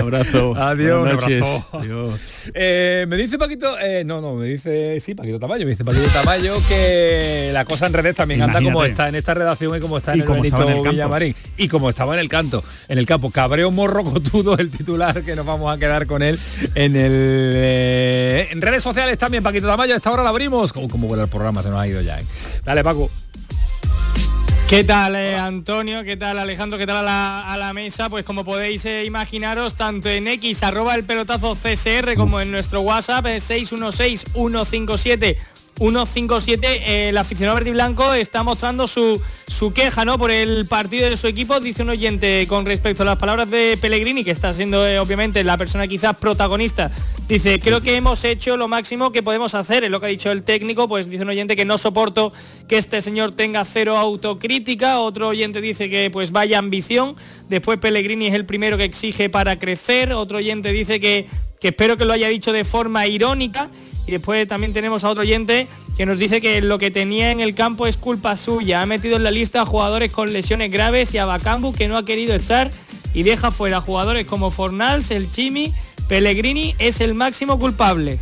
Abrazo. Adiós, un abrazo. Eh, me dice Paquito, eh, no, no, me dice, sí, Paquito Tamayo, me dice Paquito Tamayo que la cosa en redes también anda como Imagínate. está en esta redacción y como está en Y el como en. Villamarín. Y como estaba en el canto, en el campo, Cabreo Morro Cotudo, el titular que nos vamos a quedar con él en el eh, en redes sociales también, Paquito Tamayo, esta hora la abrimos. Como, como el programa, se nos ha ido ya. eh. Dale, Paco. ¿Qué tal eh, Antonio? ¿Qué tal Alejandro? ¿Qué tal a la, a la mesa? Pues como podéis eh, imaginaros, tanto en X arroba el pelotazo CSR como en nuestro WhatsApp eh, 616-157. 157, eh, el aficionado verde y blanco está mostrando su, su queja ¿no? por el partido de su equipo, dice un oyente con respecto a las palabras de Pellegrini, que está siendo eh, obviamente la persona quizás protagonista. Dice, creo que hemos hecho lo máximo que podemos hacer, es lo que ha dicho el técnico, pues dice un oyente que no soporto que este señor tenga cero autocrítica, otro oyente dice que pues vaya ambición, después Pellegrini es el primero que exige para crecer, otro oyente dice que, que espero que lo haya dicho de forma irónica, y después también tenemos a otro oyente que nos dice que lo que tenía en el campo es culpa suya. Ha metido en la lista a jugadores con lesiones graves y a Bacambu que no ha querido estar y deja fuera a jugadores como Fornals, el Chimi, Pellegrini es el máximo culpable.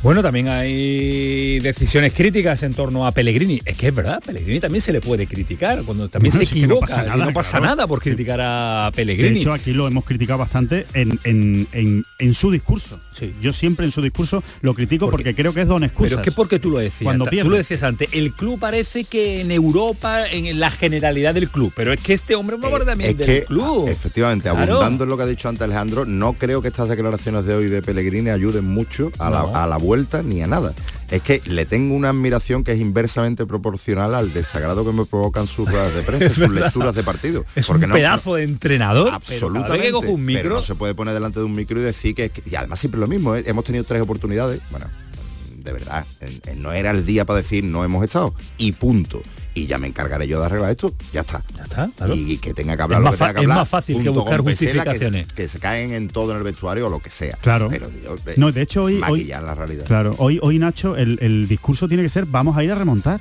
Bueno, también hay decisiones críticas en torno a Pellegrini. Es que es verdad, Pellegrini también se le puede criticar cuando también Bueno, se sí que no equivoca. pasa y nada, no pasa claro. nada por Sí. criticar a De Pellegrini. hecho, aquí lo hemos criticado bastante en, en- en- en su discurso. Yo siempre en su discurso lo critico porque, creo que es don excusas. Pero es que porque tú lo decías. Cuando pierde. tú lo decías antes, el club parece que en Europa, en la generalidad del club, pero es que este hombre es un hombre también Es del que, club. efectivamente, Claro. abundando en lo que ha dicho antes Alejandro, no creo que estas declaraciones de hoy de Pellegrini ayuden mucho a, No. la, a la vuelta ni a nada. Es que le tengo una admiración que es inversamente proporcional al desagrado que me provocan sus ruedas de prensa, Es sus verdad. lecturas de partido. Es Porque un no- pedazo de entrenador. Absolutamente. que un Pero micro, no se puede poner delante de un micro y decir que, que- y además siempre lo mismo, ¿eh? hemos tenido tres oportunidades, bueno, de verdad, eh, eh, no era el día para decir no hemos estado y punto. Y ya me encargaré yo de arreglar esto, ya está. Ya está, claro. Y, que tenga que hablar Es lo más que tenga que es más fácil que buscar que- justificaciones. Que, se caen en todo en el vestuario o lo que sea. Claro. Pero yo, eh, No, de hecho hoy, hoy la realidad. claro, hoy, hoy Nacho, el, el discurso tiene que ser vamos a ir a remontar.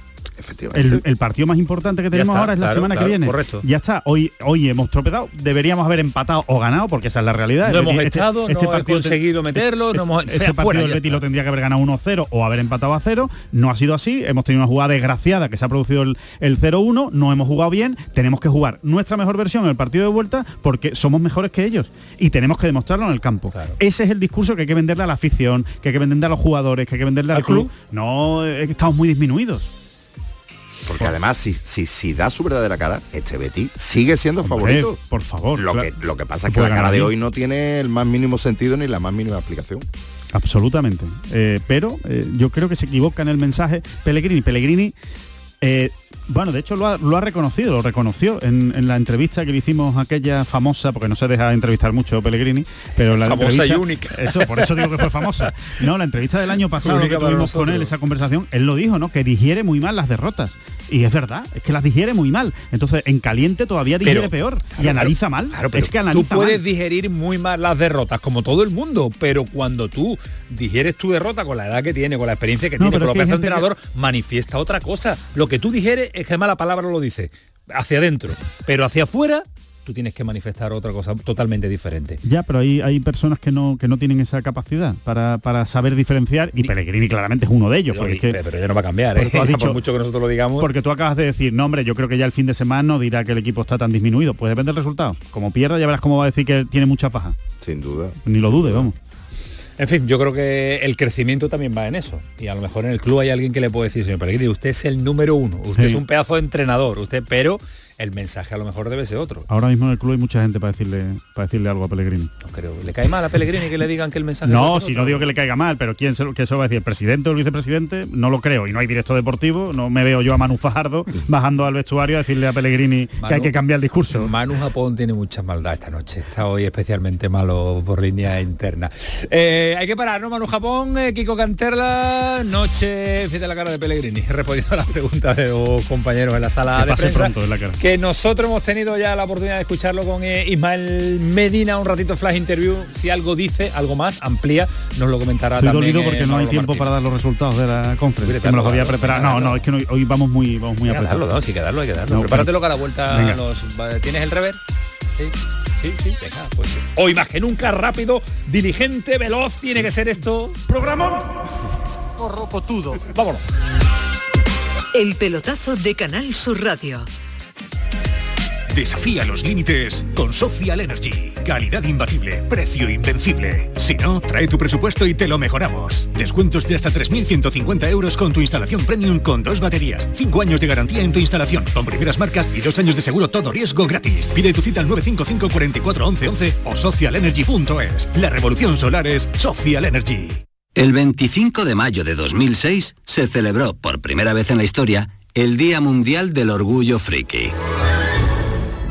El, el partido más importante que tenemos está, ahora es la claro, semana claro, que viene. correcto. Ya está. Hoy, hoy hemos tropezado. Deberíamos haber empatado o ganado, porque esa es la realidad. No hemos Betis- estado, no he partido conseguido meterlo, no hemos- Este partido fuera, el Betis lo tendría que haber ganado 1-0 o haber empatado a 0. No ha sido así. Hemos tenido una jugada desgraciada que se ha producido el, el 0-1. No hemos jugado bien. Tenemos que jugar nuestra mejor versión en el partido de vuelta porque somos mejores que ellos. Y tenemos que demostrarlo en el campo. Ese es el discurso que hay que venderle a la afición, que hay que venderle a los jugadores, que hay que venderle al, ¿Al club. club? No, estamos muy disminuidos. Porque además, si, si, si da su verdadera cara, este Betis sigue siendo Hombre, favorito. Por favor. Lo claro. que, lo que pasa es que la cara de hoy no tiene el más mínimo sentido ni la más mínima explicación. Absolutamente. Eh, pero eh, yo creo que se equivoca en el mensaje Pellegrini. Pellegrini, eh, bueno, de hecho lo ha, lo ha reconocido, lo reconoció en, en la entrevista que le hicimos aquella famosa, porque no se deja entrevistar mucho Pellegrini, pero la Famosa y única. Eso, por eso digo que fue famosa. No, la entrevista del año pasado que tuvimos con él, esa conversación, él lo dijo, ¿no? Que digiere muy mal las derrotas. Y es verdad, es que las digiere muy mal. Entonces, en caliente todavía digiere Pero- peor. y analiza mal. claro, pero es que tú analiza puedes mal. digerir muy mal las derrotas, como todo el mundo, pero cuando tú digieres tu derrota con la edad que tiene, con la experiencia que No, tiene, con lo es que que- entrenador, manifiesta otra cosa. Lo que tú digieres es que mala palabra lo dice, hacia adentro, pero hacia afuera tú tienes que manifestar otra cosa totalmente diferente. Ya, pero hay, hay personas que no, que no tienen esa capacidad para, para saber diferenciar y Pellegrini claramente es uno de ellos. Pero, porque es que- pero ya no va a cambiar, ¿eh? tú has por dicho- mucho que nosotros lo digamos. Porque tú acabas de decir, no hombre, yo creo que ya el fin de semana no dirá que el equipo está tan disminuido. Pues depende del resultado. Como pierda ya verás cómo va a decir que tiene muchas bajas. Sin duda. Ni lo dude, vamos. En fin, yo creo que el crecimiento también va en eso. Y a lo mejor en el club hay alguien que le puede decir, señor Pellegrini, usted es el número uno, usted Sí. es un pedazo de entrenador, usted, pero el mensaje a lo mejor debe ser otro. Ahora mismo en el club hay mucha gente para decirle, para decirle algo a Pellegrini. No creo. ¿Le cae mal a Pellegrini que le digan que el mensaje No, si no digo que le caiga mal, pero ¿quién se, lo- que eso va a decir? ¿El presidente o el vicepresidente? No lo creo. Y no hay directo deportivo. No me veo yo a Manu Fajardo bajando al vestuario a decirle a Pellegrini que hay que cambiar el discurso. Manu Japón tiene mucha maldad esta noche. Está hoy especialmente malo por línea interna. Eh, hay que parar, ¿no? Manu Japón, eh, Kiko Canterla, noche, fíjate la cara de Pellegrini, respondiendo a las preguntas de los compañeros en la sala Que de pase prensa. pronto en la cara. Que nosotros hemos tenido ya la oportunidad de escucharlo con eh, Ismael Medina, un ratito flash interview. Si algo dice, algo más, amplía, nos lo comentará Estoy también. dolido eh, porque no hay tiempo Martín. para dar los resultados de la conferencia. Que me los había preparado. No, no, es que no- hoy vamos muy, vamos muy que darlo, apretados. no, sí que darlo, hay que darlo. No, Prepáratelo que a la vuelta los- ¿Tienes el rever? Sí, sí, sí, venga, pues sí. Hoy más que nunca rápido, diligente, veloz, tiene que ser esto. Programón. Corrocotudo. Vámonos. El pelotazo de Canal Sur Radio. Desafía los límites con Social Energy. Calidad imbatible, precio invencible. Si no, trae tu presupuesto y te lo mejoramos. Descuentos de hasta 3.150 euros con tu instalación premium con dos baterías. Cinco años de garantía en tu instalación con primeras marcas y dos años de seguro todo riesgo gratis. Pide tu cita al 955 44 11 11 o socialenergy.es. La revolución solar es Social Energy. El 25 de mayo de 2006 se celebró por primera vez en la historia el Día Mundial del Orgullo Friki.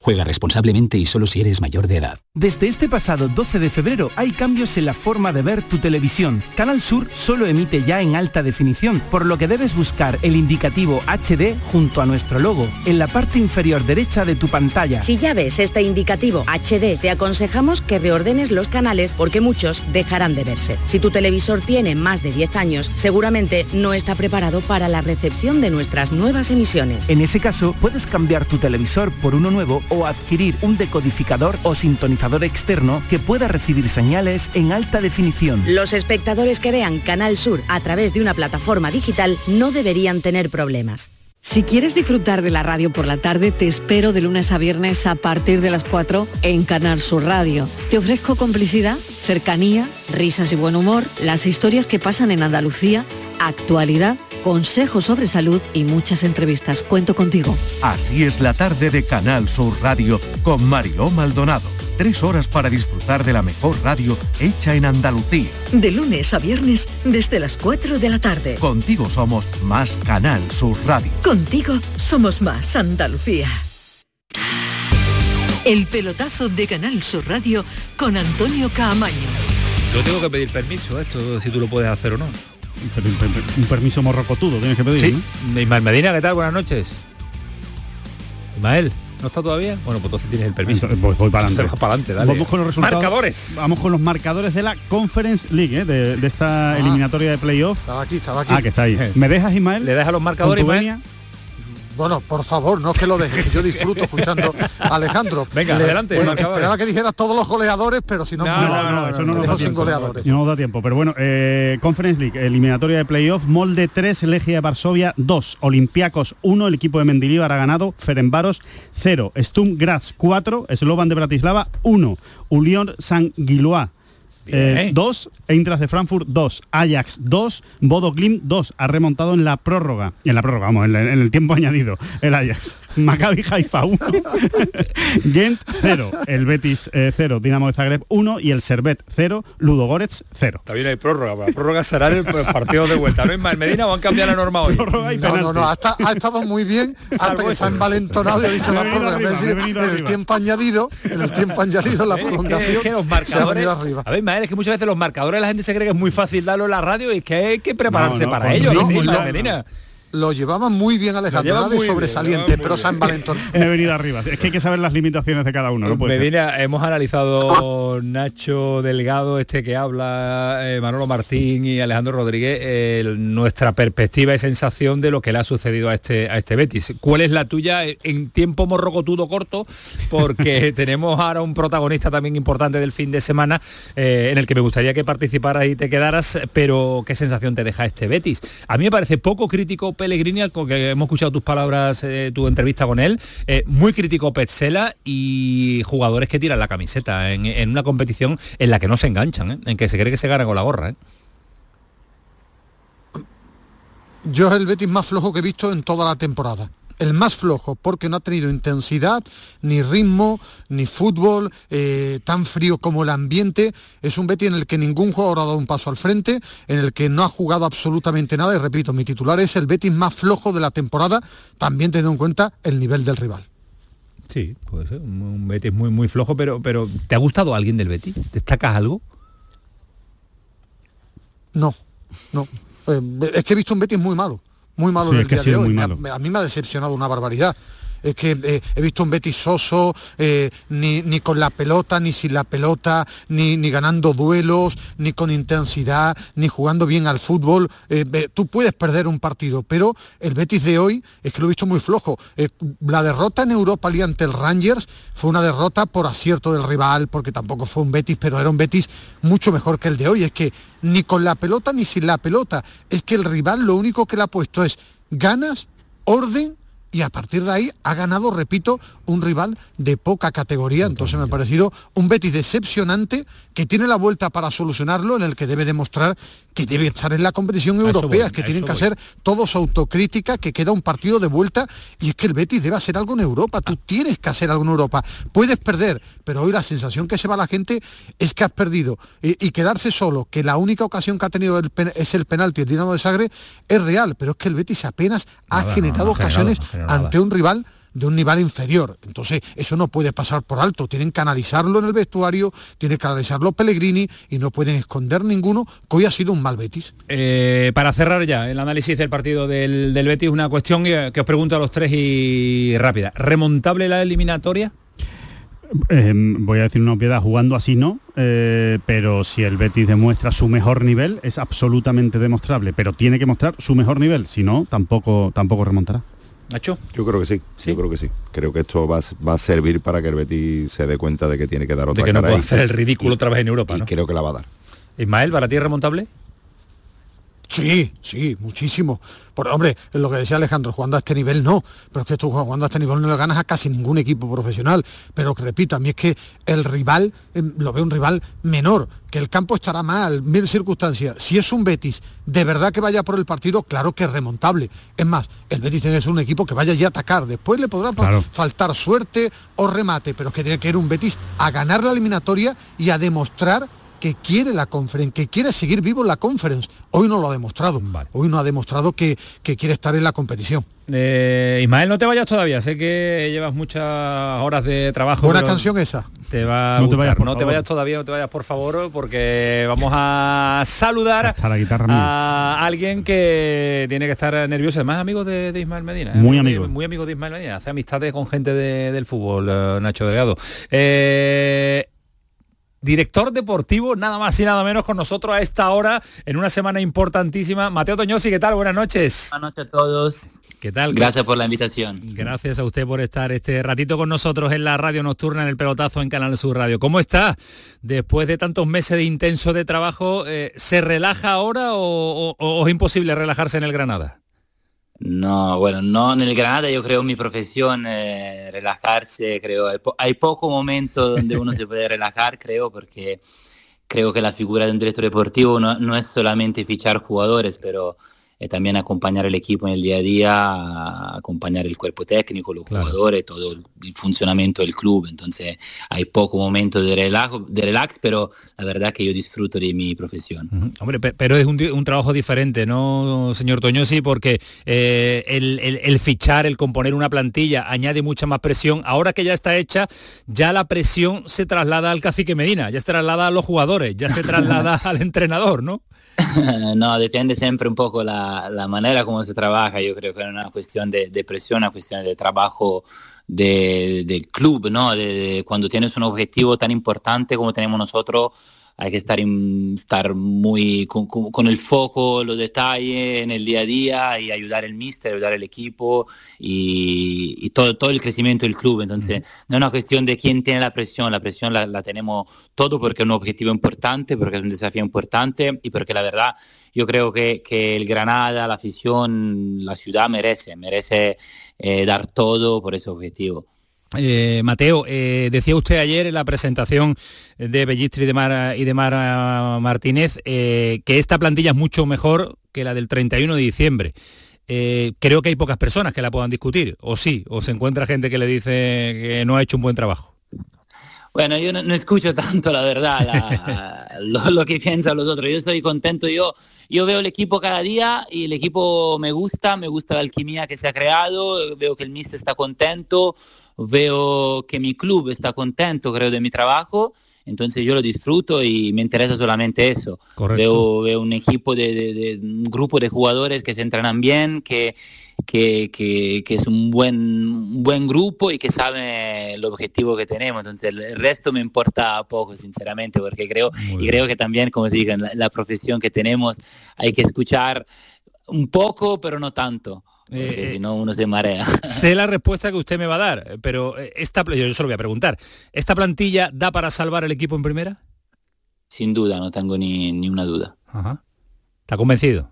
Juega responsablemente y solo si eres mayor de edad. Desde este pasado 12 de febrero hay cambios en la forma de ver tu televisión. Canal Sur solo emite ya en alta definición, por lo que debes buscar el indicativo HD junto a nuestro logo, en la parte inferior derecha de tu pantalla. Si ya ves este indicativo HD, te aconsejamos que reordenes los canales porque muchos dejarán de verse. Si tu televisor tiene más de 10 años, seguramente no está preparado para la recepción de nuestras nuevas emisiones. En ese caso, puedes cambiar tu televisor por uno nuevo o adquirir un decodificador o sintonizador externo que pueda recibir señales en alta definición. Los espectadores que vean Canal Sur a través de una plataforma digital no deberían tener problemas. Si quieres disfrutar de la radio por la tarde, te espero de lunes a viernes a partir de las 4 en Canal Sur Radio. Te ofrezco complicidad, cercanía, risas y buen humor, las historias que pasan en Andalucía, actualidad, consejos sobre salud y muchas entrevistas. Cuento contigo. Así es la tarde de Canal Sur Radio con Mariló Maldonado. Tres horas para disfrutar de la mejor radio hecha en Andalucía. De lunes a viernes desde las 4 de la tarde. Contigo somos más Canal Sur Radio. Contigo somos más Andalucía. El pelotazo de Canal Sur Radio con Antonio Caamaño. Yo tengo que pedir permiso, esto, si tú lo puedes hacer o no. Un permiso morrocotudo tienes que pedir, Sí. Ismael Medina, ¿qué tal? Buenas noches. Ismael, ¿no está todavía? Bueno, pues entonces tienes el permiso. Entonces, voy, voy para adelante. para adelante, dale. Vamos con los resultados. Marcadores. Vamos con los marcadores de la Conference League, ¿eh? de, de esta eliminatoria de playoff. Estaba aquí, estaba aquí. Ah, que está ahí. ¿Me dejas, Ismael? ¿Le dejas los marcadores, Con tu Ismael? Bueno, por favor, no es que lo dejes, que yo disfruto escuchando a Alejandro. Venga, adelante, bueno, marcadores. esperaba que dijeras todos los goleadores, pero si no, No, no, no, eso no nos da sin tiempo. goleadores. No nos da tiempo, pero bueno, eh, Conference League, eliminatoria de playoff, Molde 3, Legia de Varsovia 2, Olympiacos 1, el equipo de Mendilibar ha ganado, Ferenbaros 0, Stum Graz 4, Slovan de Bratislava 1, Ulión San Gilois 2, Eintracht de Frankfurt 2, Ajax 2, Bodo Glimt 2, ha remontado en la prórroga, en la prórroga, vamos, en, la- en el tiempo añadido, el Ajax, Maccabi Haifa 1, Gent 0, el Betis 0, Dinamo de Zagreb 1 y el Servet 0, Ludo Goretz 0. También hay prórroga, la prórroga será el partido de vuelta. ¿No, Ismael Medina o han cambiado la norma hoy? No, no, no, ha, esta- ha estado muy bien hasta que se ha envalentonado y ha dicho la prórroga. arriba, Es decir, en el tiempo añadido, en el tiempo añadido, la Es que- prolongación, es que los se ha marcadores, venido arriba. a ver, Ismael, es que muchas veces los marcadores la gente se cree que es muy fácil darlo en la radio y que hay que prepararse No, no, para ello. no, ¿sí, Lo llevaba muy bien Alejandro, nada de muy bien, sobresaliente, pero envalentonado. Me he venido arriba. Es que hay que saber las limitaciones de cada uno. No puede ser. Medina, hemos analizado Nacho Delgado, este que habla, eh, Manolo Martín y Alejandro Rodríguez, eh, nuestra perspectiva y sensación de lo que le ha sucedido a este, a este Betis. ¿Cuál es la tuya en tiempo morrocotudo corto? Porque tenemos ahora un protagonista también importante del fin de semana eh, en el que me gustaría que participaras y te quedaras, pero ¿qué sensación te deja este Betis? A mí me parece poco crítico Pellegrini, que hemos escuchado tus palabras, eh, tu entrevista con él, eh, muy crítico Petzela y jugadores que tiran la camiseta en, en una competición en la que no se enganchan, ¿eh? en que se cree que se gana con la gorra. Yo es el Betis más flojo que he visto en toda la temporada. El más flojo, porque no ha tenido intensidad, ni ritmo, ni fútbol, eh, tan frío como el ambiente. Es un Betis en el que ningún jugador ha dado un paso al frente, en el que no ha jugado absolutamente nada. Y repito, mi titular es el Betis más flojo de la temporada, también teniendo en cuenta el nivel del rival. Sí, puede ser, un, un Betis muy muy flojo, pero, pero ¿te ha gustado alguien del Betis? ¿Destacas algo? No, no. Eh, es que he visto un Betis muy malo, muy malo Sí, en el día de hoy. Me ha- a mí me ha decepcionado una barbaridad. Es que eh, he visto un Betis soso, eh, ni, ni con la pelota, ni sin la pelota, ni, ni ganando duelos, ni con intensidad, ni jugando bien al fútbol. Eh, tú puedes perder un partido, pero el Betis de hoy es que lo he visto muy flojo. La derrota en Europa League ante el Rangers fue una derrota por acierto del rival, porque tampoco fue un Betis, pero era un Betis mucho mejor que el de hoy. Es que ni con la pelota ni sin la pelota, es que el rival lo único que le ha puesto es ganas, orden y a partir de ahí ha ganado, repito, un rival de poca categoría. Entonces me ha parecido un Betis decepcionante que tiene la vuelta para solucionarlo, en el que debe demostrar que debe estar en la competición europea, voy, que tienen que voy. hacer todos autocrítica, que queda un partido de vuelta y es que el Betis debe hacer algo en Europa. Tú tienes que hacer algo en Europa. Puedes perder, pero hoy la sensación que se va a la gente es que has perdido y, y quedarse solo, que la única ocasión que ha tenido el pen- es el penalti el Dinamo de Sagre, es real, pero es que el Betis apenas ha Nada, generado no ocasiones no ante un rival de un nivel inferior. Entonces, eso no puede pasar por alto. Tienen que analizarlo en el vestuario, tienen que analizarlo Pellegrini y no pueden esconder ninguno que hoy ha sido un mal Betis. Eh, para cerrar ya el análisis del partido del, del Betis, una cuestión que, que os pregunto a los tres y rápida. ¿Remontable la eliminatoria? Eh, voy a decir una obviedad, jugando así no, eh, pero si el Betis demuestra su mejor nivel, es absolutamente demostrable, pero tiene que mostrar su mejor nivel, si no, tampoco, tampoco remontará. Nacho. Yo creo que sí, yo creo que sí. Creo que esto va, va, a servir para que el Betis se dé cuenta de que tiene que dar otra de que no puede y- hacer el ridículo y- otra vez en Europa, y ¿no? creo que la va a dar. Ismael, ¿para ti es remontable? Sí, sí, muchísimo. Por, hombre, lo que decía Alejandro, jugando a este nivel no, pero es que tú jugando a este nivel no le ganas a casi ningún equipo profesional. Pero repito, a mí es que el rival, em, lo veo un rival menor, que el campo estará mal, mil circunstancias. Si es un Betis, de verdad que vaya por el partido, claro que es remontable. Es más, el Betis tiene que ser un equipo que vaya ya a atacar. Después le podrá fa- faltar suerte o remate, pero es que tiene que ir un Betis a ganar la eliminatoria y a demostrar que quiere la conference, que quiere seguir vivo en la conference. Hoy no lo ha demostrado. Hoy no ha demostrado que, que quiere estar en la competición. Eh, Ismael, no te vayas todavía. Sé que llevas muchas horas de trabajo. Buena canción esa. Te va a No te vayas, no te favor. vayas todavía, no te vayas por favor, porque vamos a saludar Hasta la guitarra a alguien que tiene que estar nervioso. Además, amigo de, de Ismael Medina. ¿eh? Muy amigo. Muy amigo de Ismael Medina. Hace amistades con gente de- del fútbol, eh, Nacho Delgado. Eh, Director deportivo, nada más y nada menos con nosotros a esta hora, en una semana importantísima. Mateo Toñosi, ¿qué tal? Buenas noches. Buenas noches a todos. ¿Qué tal? Gracias por la invitación. Gracias a usted por estar este ratito con nosotros en la radio nocturna en el pelotazo en Canal Sur Radio. ¿Cómo está? Después de tantos meses de intenso de trabajo, eh, ¿se relaja ahora o, o- o es imposible relajarse en el Granada? No, bueno, no en el Granada, yo creo mi profesión, eh, relajarse, creo, hay, po- hay poco momento donde uno se puede relajar, creo, porque creo que la figura de un director deportivo no, no es solamente fichar jugadores, pero eh, también acompañar el equipo en el día a día, acompañar el cuerpo técnico, los jugadores, todo el, el funcionamiento del club. Entonces hay poco momento de relajo, de relax, pero la verdad que yo disfruto de mi profesión. Hombre, pe- pero es un, un trabajo diferente, ¿no, señor Toñosi? Porque eh, el, el- el fichar, el componer una plantilla añade mucha más presión. Ahora que ya está hecha, ya la presión se traslada al cacique Medina, ya se traslada a los jugadores, ya se traslada al entrenador, ¿no? no, depende siempre un poco la, la manera como se trabaja. Yo creo que es una cuestión de, presión, una cuestión de trabajo de- del club, ¿no? De cuando tienes un objetivo tan importante como tenemos nosotros, hay que estar, in- estar muy con, con- con el foco, los detalles en el día a día y ayudar el míster, ayudar el equipo y, y todo, todo el crecimiento del club. Entonces, no es una cuestión de quién tiene la presión, la presión la, la tenemos todo porque es un objetivo importante, porque es un desafío importante y porque la verdad yo creo que, que el Granada, la afición, la ciudad merece, merece eh, dar todo por ese objetivo. Eh, Mateo, eh, decía usted ayer en la presentación de Bellistri de Mara, y de Martínez eh, que esta plantilla es mucho mejor que la del 31 de diciembre. Creo que hay pocas personas que la puedan discutir, o sí, o se encuentra gente que le dice que no ha hecho un buen trabajo. Bueno, yo no, escucho tanto la verdad, lo que piensan los otros. Yo estoy contento, yo, yo veo el equipo cada día y el equipo me gusta, me gusta la alquimia que se ha creado, veo que el mister está contento, veo que mi club está contento, creo, de mi trabajo. Entonces yo lo disfruto y me interesa solamente eso. Veo, veo un equipo de, de- de- un grupo de jugadores que se entrenan bien, que, que, que- que es un buen, un buen grupo y que sabe el objetivo que tenemos. Entonces el resto me importa poco, sinceramente, porque creo, y creo que también, como la, la profesión que tenemos hay que escuchar un poco, pero no tanto, porque Eh, si no uno se marea. Sé la respuesta que usted me va a dar, pero eh, esta, yo se lo voy a preguntar. ¿Esta plantilla da para salvar el equipo en primera? Sin duda, no tengo ni, ni una duda. Ajá. ¿Está convencido?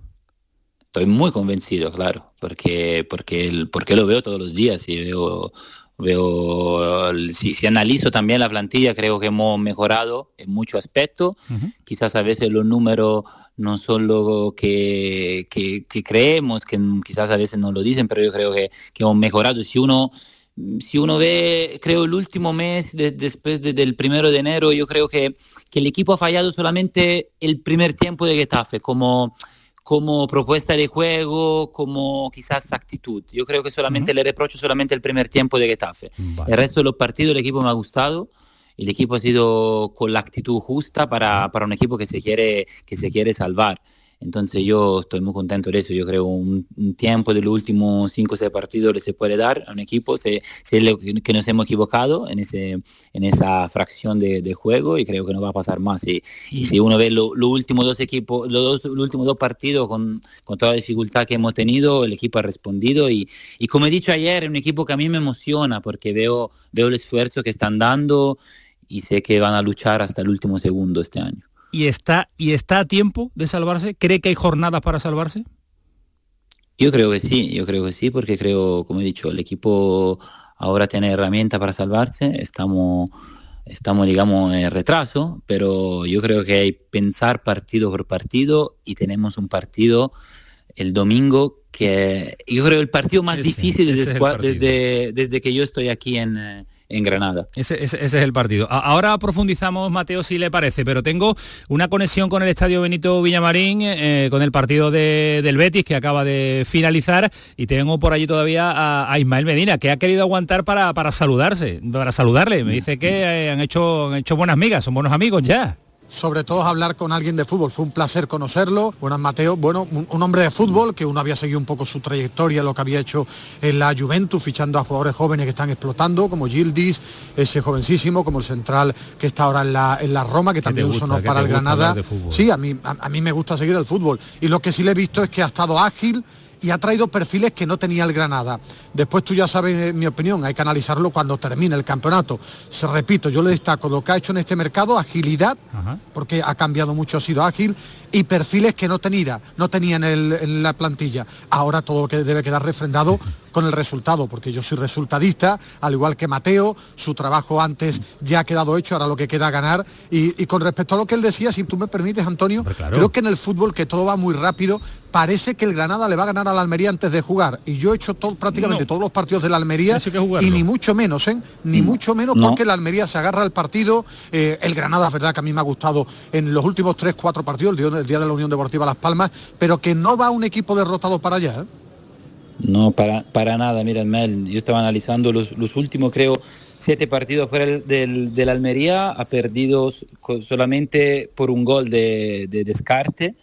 Estoy muy convencido, claro, porque porque el- porque lo veo todos los días y veo veo si, si analizo también la plantilla creo que hemos mejorado en muchos aspectos. Quizás a veces los números no son lo que, que, que creemos, que quizás a veces no lo dicen, pero yo creo que, que hemos mejorado. Si uno si uno ve, creo, el último mes de- después de- del primero de enero, yo creo que, que el equipo ha fallado solamente el primer tiempo de Getafe, como, como propuesta de juego, como quizás actitud. Yo creo que solamente le reprocho solamente el primer tiempo de Getafe. El resto de los partidos el equipo me ha gustado. El equipo ha sido con la actitud justa para, para un equipo que se quiere, que se quiere salvar. Entonces yo estoy muy contento de eso. Yo creo un, un tiempo de los últimos 5 o 6 partidos le se puede dar a un equipo. Sé, sé lo que que nos hemos equivocado en, ese, en esa fracción de, de juego y creo que no va a pasar más. Y, si uno ve los últimos dos equipos, los, dos, los últimos dos partidos con, con toda la dificultad que hemos tenido, el equipo ha respondido. Y, y como he dicho ayer, es un equipo que a mí me emociona porque veo, veo el esfuerzo que están dando y sé que van a luchar hasta el último segundo este año. ¿Y está, ¿Y está a tiempo de salvarse? ¿Cree que hay jornadas para salvarse? Yo creo que sí, yo creo que sí, porque creo, como he dicho, el equipo ahora tiene herramientas para salvarse, estamos, estamos digamos, en retraso, pero yo creo que hay pensar partido por partido y tenemos un partido el domingo que yo creo el partido más Ese, difícil partido. desde, desde que yo estoy aquí en, eh, en Granada. Ese, es el partido. Ahora profundizamos, Mateo, si le parece, pero tengo una conexión con el Estadio Benito Villamarín, eh, con el partido de- del Betis que acaba de finalizar y tengo por allí todavía a, a Ismael Medina, que ha querido aguantar para, para saludarse, para saludarle. Me dice que eh, han, hecho, han hecho buenas migas, son buenos amigos ya. Sobre todo hablar con alguien de fútbol. Fue un placer conocerlo. Buenas, Mateo. Bueno, un, un hombre de fútbol que uno había seguido un poco su trayectoria, lo que había hecho en la Juventus, fichando a jugadores jóvenes que están explotando, como Gildis, ese jovencísimo, como el central que está ahora en la, en la Roma, que también gusta, sonó para el Granada. Sí, a mí, a, a mí me gusta seguir el fútbol. Y lo que sí le he visto es que ha estado ágil y ha traído perfiles que no tenía el Granada. Después tú ya sabes eh, mi opinión, hay que analizarlo cuando termine el campeonato. Se repito, yo le destaco lo que ha hecho en este mercado, agilidad, porque ha cambiado mucho, ha sido ágil, y perfiles que no tenía, no tenía en, el- en la plantilla. Ahora todo que debe quedar refrendado con el resultado, porque yo soy resultadista, al igual que Mateo, su trabajo antes ya ha quedado hecho, ahora lo que queda ganar. Y, y con respecto a lo que él decía, si tú me permites, Antonio, creo que en el fútbol, que todo va muy rápido, parece que el Granada le va a ganar a la Almería antes de jugar. Y yo he hecho todo, prácticamente No. todos los partidos de la Almería, y ni mucho menos, ¿eh? Ni mucho menos No. porque la Almería se agarra al partido. Eh, el Granada, es verdad que a mí me ha gustado en los últimos tres, cuatro partidos, el día, el día de la Unión Deportiva Las Palmas, pero que no va un equipo derrotado para allá. ¿eh? No, para, para nada, mira, Mel, yo estaba analizando los, los últimos, creo, siete partidos fuera del, del, del Almería, ha perdido solamente por un gol de, de descarte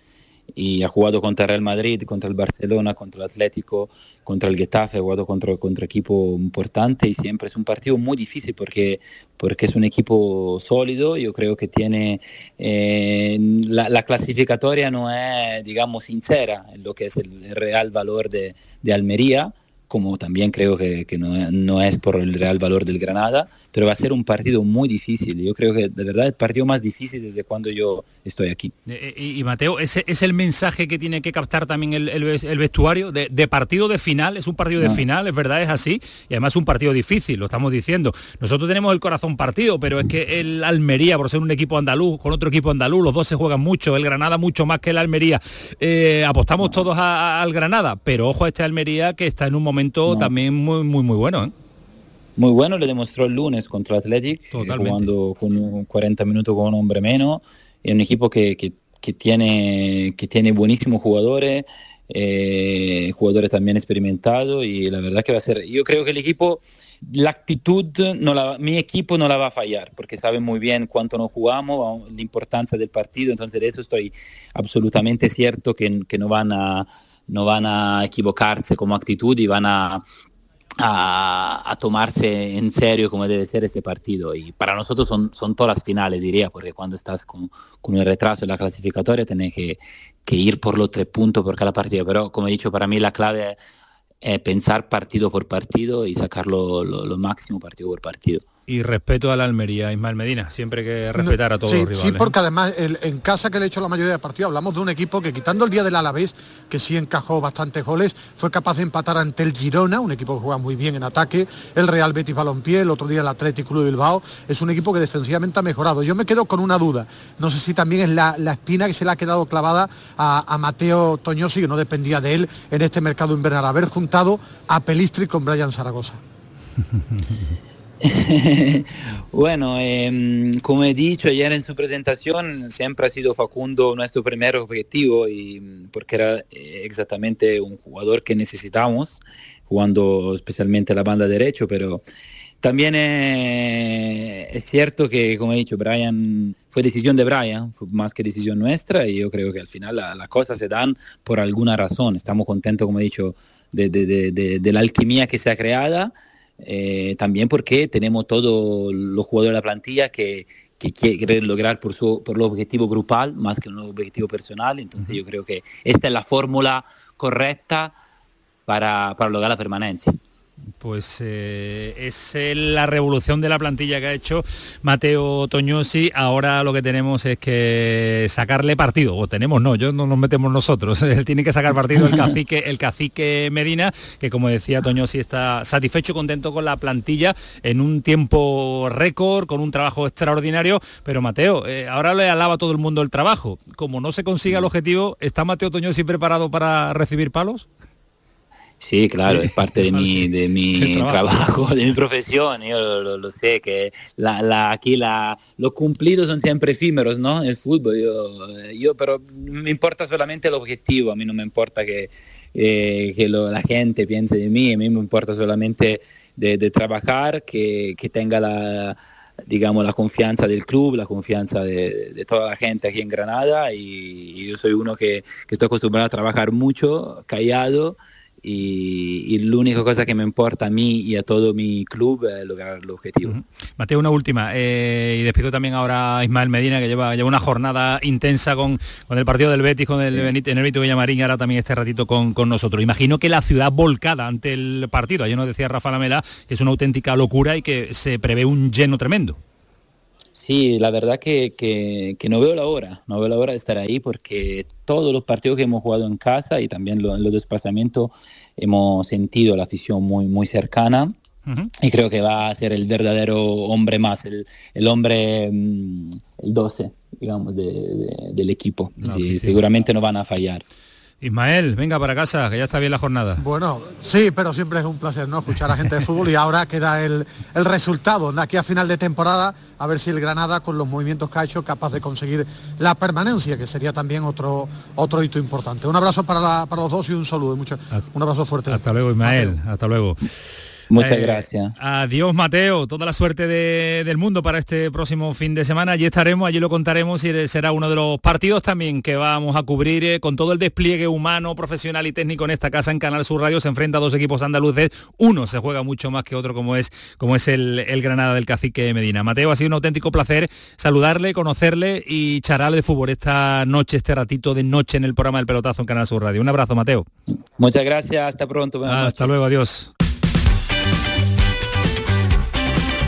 y ha jugado contra Real Madrid, contra el Barcelona, contra el Atlético, contra el Getafe, ha jugado contra, contra equipo importante y siempre es un partido muy difícil porque, porque es un equipo sólido, yo creo que tiene eh, la, la clasificatoria no es, digamos, sincera en lo que es el real valor de, de Almería, como también creo que, que no, no es por el real valor del Granada, pero va a ser un partido muy difícil. Yo creo que de verdad el partido más difícil desde cuando yo estoy aquí. Eh, eh, Y, y Mateo, ese es el mensaje que tiene que captar también el, el ves- el vestuario de, de partido de final, es un partido de No. final, es verdad, es así, y además un partido difícil, lo estamos diciendo. Nosotros tenemos el corazón partido, pero es que el Almería, por ser un equipo andaluz, con otro equipo andaluz, los dos se juegan mucho, el Granada mucho más que el Almería. Eh, apostamos todos a- a- al Granada, pero ojo a este Almería que está en un momento No. también muy, muy, muy bueno. ¿eh? Muy bueno, le demostró el lunes contra Athletic, eh, Totalmente. jugando con un 40 minutos con un hombre menos. Es un equipo que, que- que tiene, que tiene buenísimos jugadores, eh, jugadores también experimentados y la verdad que va a ser, yo creo que el equipo, la actitud, no la, mi equipo no la va a fallar porque sabe muy bien cuánto nos jugamos, la importancia del partido, entonces de eso estoy absolutamente cierto que, que no, van a, no van a equivocarse como actitud y van a a, tomarse en serio como debe ser este partido. Y para nosotros son, son todas las finales, diría, porque cuando estás con, con un retraso en la clasificatoria tenés que, que ir por los tres puntos por cada partido. Pero como he dicho, para mí la clave es pensar partido por partido y sacarlo lo, lo máximo partido por partido. Y respeto a la Almería, Ismael Medina, siempre hay que respetar a todos sí, los rivales. Sí, porque además el- en casa que le he hecho la mayoría de partidos hablamos de un equipo que quitando el día del Alavés, que sí encajó bastantes goles, fue capaz de empatar ante el Girona, un equipo que juega muy bien en ataque, el Real Betis Balompié, el otro día el Atlético Club de Bilbao, es un equipo que defensivamente ha mejorado. Yo me quedo con una duda, no sé si también es la, la espina que se le ha quedado clavada a, a Mateo Toñosi, que no dependía de él en este mercado invernal, haber juntado a Pelistri con Brian Zaragoza. bueno, em, como he dicho ayer en su presentación, siempre ha sido Facundo nuestro primer objetivo y mm, porque era eh, exactamente un jugador que necesitamos, jugando especialmente la banda derecho, pero también eh, es cierto que, como he dicho, Brian fue decisión de Brian, más que decisión nuestra, y yo creo que al final las cosas se dan por alguna razón. Estamos contentos, como he dicho, de, de la alquimia que se ha creada eh, también porque tenemos todos los jugadores de la plantilla que, que quieren lograr por, su, por el objetivo grupal más que un objetivo personal. Entonces yo creo que esta es la fórmula correcta para, para lograr la permanencia. Pues eh, es la revolución de la plantilla que ha hecho Mateo Toñosi. Ahora lo que tenemos es que sacarle partido, o tenemos no, yo no nos metemos nosotros. Tiene que sacar partido el cacique, el cacique Medina, que como decía Toñosi está satisfecho, contento con la plantilla en un tiempo récord, con un trabajo extraordinario. Pero Mateo, eh, ahora le alaba a todo el mundo el trabajo. Como no se consiga el objetivo, ¿está Mateo Toñosi preparado para recibir palos? Sí, claro, es parte de mi, de mi trabajo. de mi profesión. Yo lo, sé, que la, aquí la, los cumplidos son siempre efímeros, ¿no? El fútbol, yo, yo, pero me importa solamente el objetivo, a mí no me importa que, eh, que la gente piense de mí, a mí me importa solamente de, trabajar, que, que, tenga la digamos la confianza del club, la confianza de, toda la gente aquí en Granada y, yo soy uno que, que estoy acostumbrado a trabajar mucho, callado y, la única cosa que me importa a mí y a todo mi club es lograr el objetivo. Mateo, una última, eh, y despido también ahora a Ismael Medina, que lleva, lleva una jornada intensa con, con el partido del Betis, con el, Benito, el Benito Villamarín, y ahora también este ratito con, con, nosotros. Imagino que la ciudad volcada ante el partido, ayer nos decía Rafa Lamela, que es una auténtica locura y que se prevé un lleno tremendo. Sí, la verdad que, que, no veo la hora, no veo la hora de estar ahí porque todos los partidos que hemos jugado en casa y también en los desplazamientos hemos sentido la afición muy, muy cercana. Y creo que va a ser el verdadero hombre más, el, el hombre, mm, el 12, digamos, del equipo. seguramente no van a fallar. Ismael, venga para casa, que ya está bien la jornada. Bueno, sí, pero siempre es un placer no escuchar a gente de fútbol y ahora queda el, el resultado. Aquí a final de temporada, a ver si el Granada, con los movimientos que ha hecho, capaz de conseguir la permanencia, que sería también otro, otro hito importante. Un abrazo para, para los dos y un saludo. Mucho, un abrazo fuerte. Hasta luego, Ismael. Hasta luego. Muchas eh, gracias. Adiós, Mateo. Toda la suerte del mundo para este próximo fin de semana. Allí estaremos, allí lo contaremos y será uno de los partidos también que vamos a cubrir eh, con todo el despliegue humano, profesional y técnico en esta casa en Canal Sur Radio. Se enfrenta a dos equipos andaluces. Uno se juega mucho más que otro, como es, como es el, el Granada del Cacique Medina. Mateo, ha sido un auténtico placer saludarle, conocerle y charlarle de fútbol esta noche, este ratito de noche en el programa del pelotazo en Canal Sur Radio. Un abrazo, Mateo. Muchas gracias. Hasta pronto. Hasta luego. Adiós.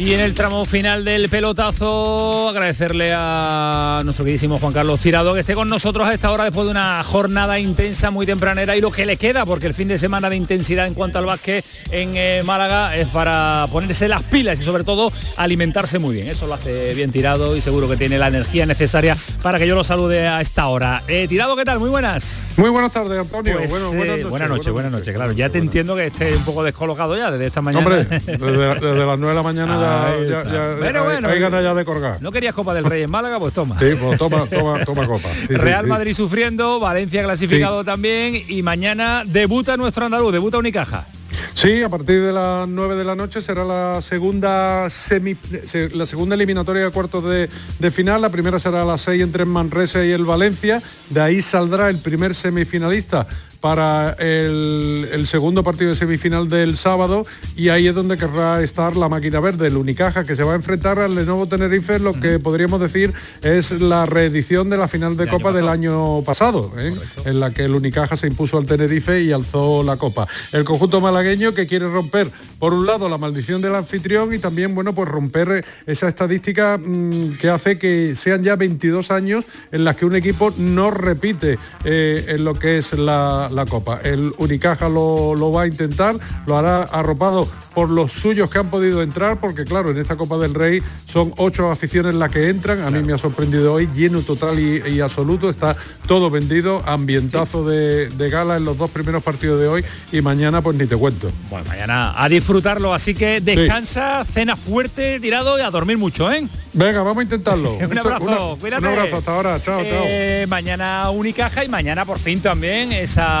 Y en el tramo final del pelotazo, agradecerle a nuestro queridísimo Juan Carlos Tirado que esté con nosotros a esta hora después de una jornada intensa, muy tempranera y lo que le queda, porque el fin de semana de intensidad en cuanto al básquet en eh, Málaga es para ponerse las pilas y sobre todo alimentarse muy bien. Eso lo hace bien Tirado y seguro que tiene la energía necesaria para que yo lo salude a esta hora. Eh, tirado, ¿qué tal? Muy buenas. Muy buenas tardes, Antonio. Pues, Bueno, eh, buenas noches, buenas noches, buenas noches, claro. Ya te entiendo que esté un poco descolocado ya desde esta mañana. Hombre, desde, desde las 9 de la mañana ya, Ahí ya, está. ya- Bueno, hay, bueno. hay ganas ya de colgar. ¿No querías Copa del Rey en Málaga? Pues toma. Sí, pues toma, toma, toma copa. Sí, Real sí. Madrid sufriendo, Valencia clasificado también y mañana debuta nuestro andaluz, debuta Unicaja. Sí, a partir de las 9 de la noche será la segunda semi, se- la segunda eliminatoria de cuartos de, de final. La primera será a las 6 entre el Manresa y el Valencia. De ahí saldrá el primer semifinalista para el, el segundo partido de semifinal del sábado y ahí es donde querrá estar la máquina verde, el Unicaja, que se va a enfrentar al Lenovo Tenerife, lo que podríamos decir es la reedición de la final de Copa del año pasado, ¿eh? en la que el Unicaja se impuso al Tenerife y alzó la Copa. El conjunto malagueño que quiere romper, por un lado, la maldición del anfitrión y también, bueno, pues romper esa estadística mm, que hace que sean ya 22 años en las que un equipo no repite eh, en lo que es la, la Copa. El Unicaja lo, lo va a intentar, lo hará arropado por los suyos que han podido entrar, porque claro, en esta Copa del Rey son ocho aficiones las que entran. A mí me ha sorprendido hoy, lleno total y, y absoluto, está todo vendido, ambientazo de, de gala en los dos primeros partidos de hoy y mañana pues ni te cuento. Bueno, mañana a disfrutarlo, así que descansa, cena fuerte, tirado y a dormir mucho, ¿eh? Venga, vamos a intentarlo. Un abrazo, Una- cuídate. Un abrazo, hasta ahora, chao, chao. Eh, mañana Unicaja y mañana por fin también esa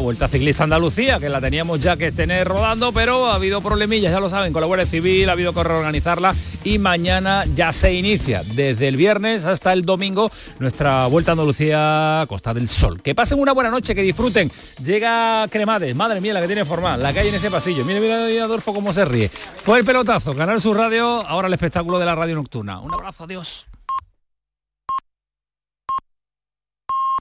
Vuelta Ciclista Andalucía, que la teníamos ya que tener rodando, pero ha habido problemillas, ya lo saben, con la Guardia Civil, ha habido que reorganizarla y mañana ya se inicia, desde el viernes hasta el domingo, nuestra Vuelta Andalucía Costa del Sol. Que pasen una buena noche, que disfruten. Llega Cremades, madre mía, la que tiene formal, la calle en ese pasillo. Mira, mira, Adolfo cómo se ríe. Fue el pelotazo, Canal Sur Radio, ahora el espectáculo de la radio nocturna. Un abrazo, adiós.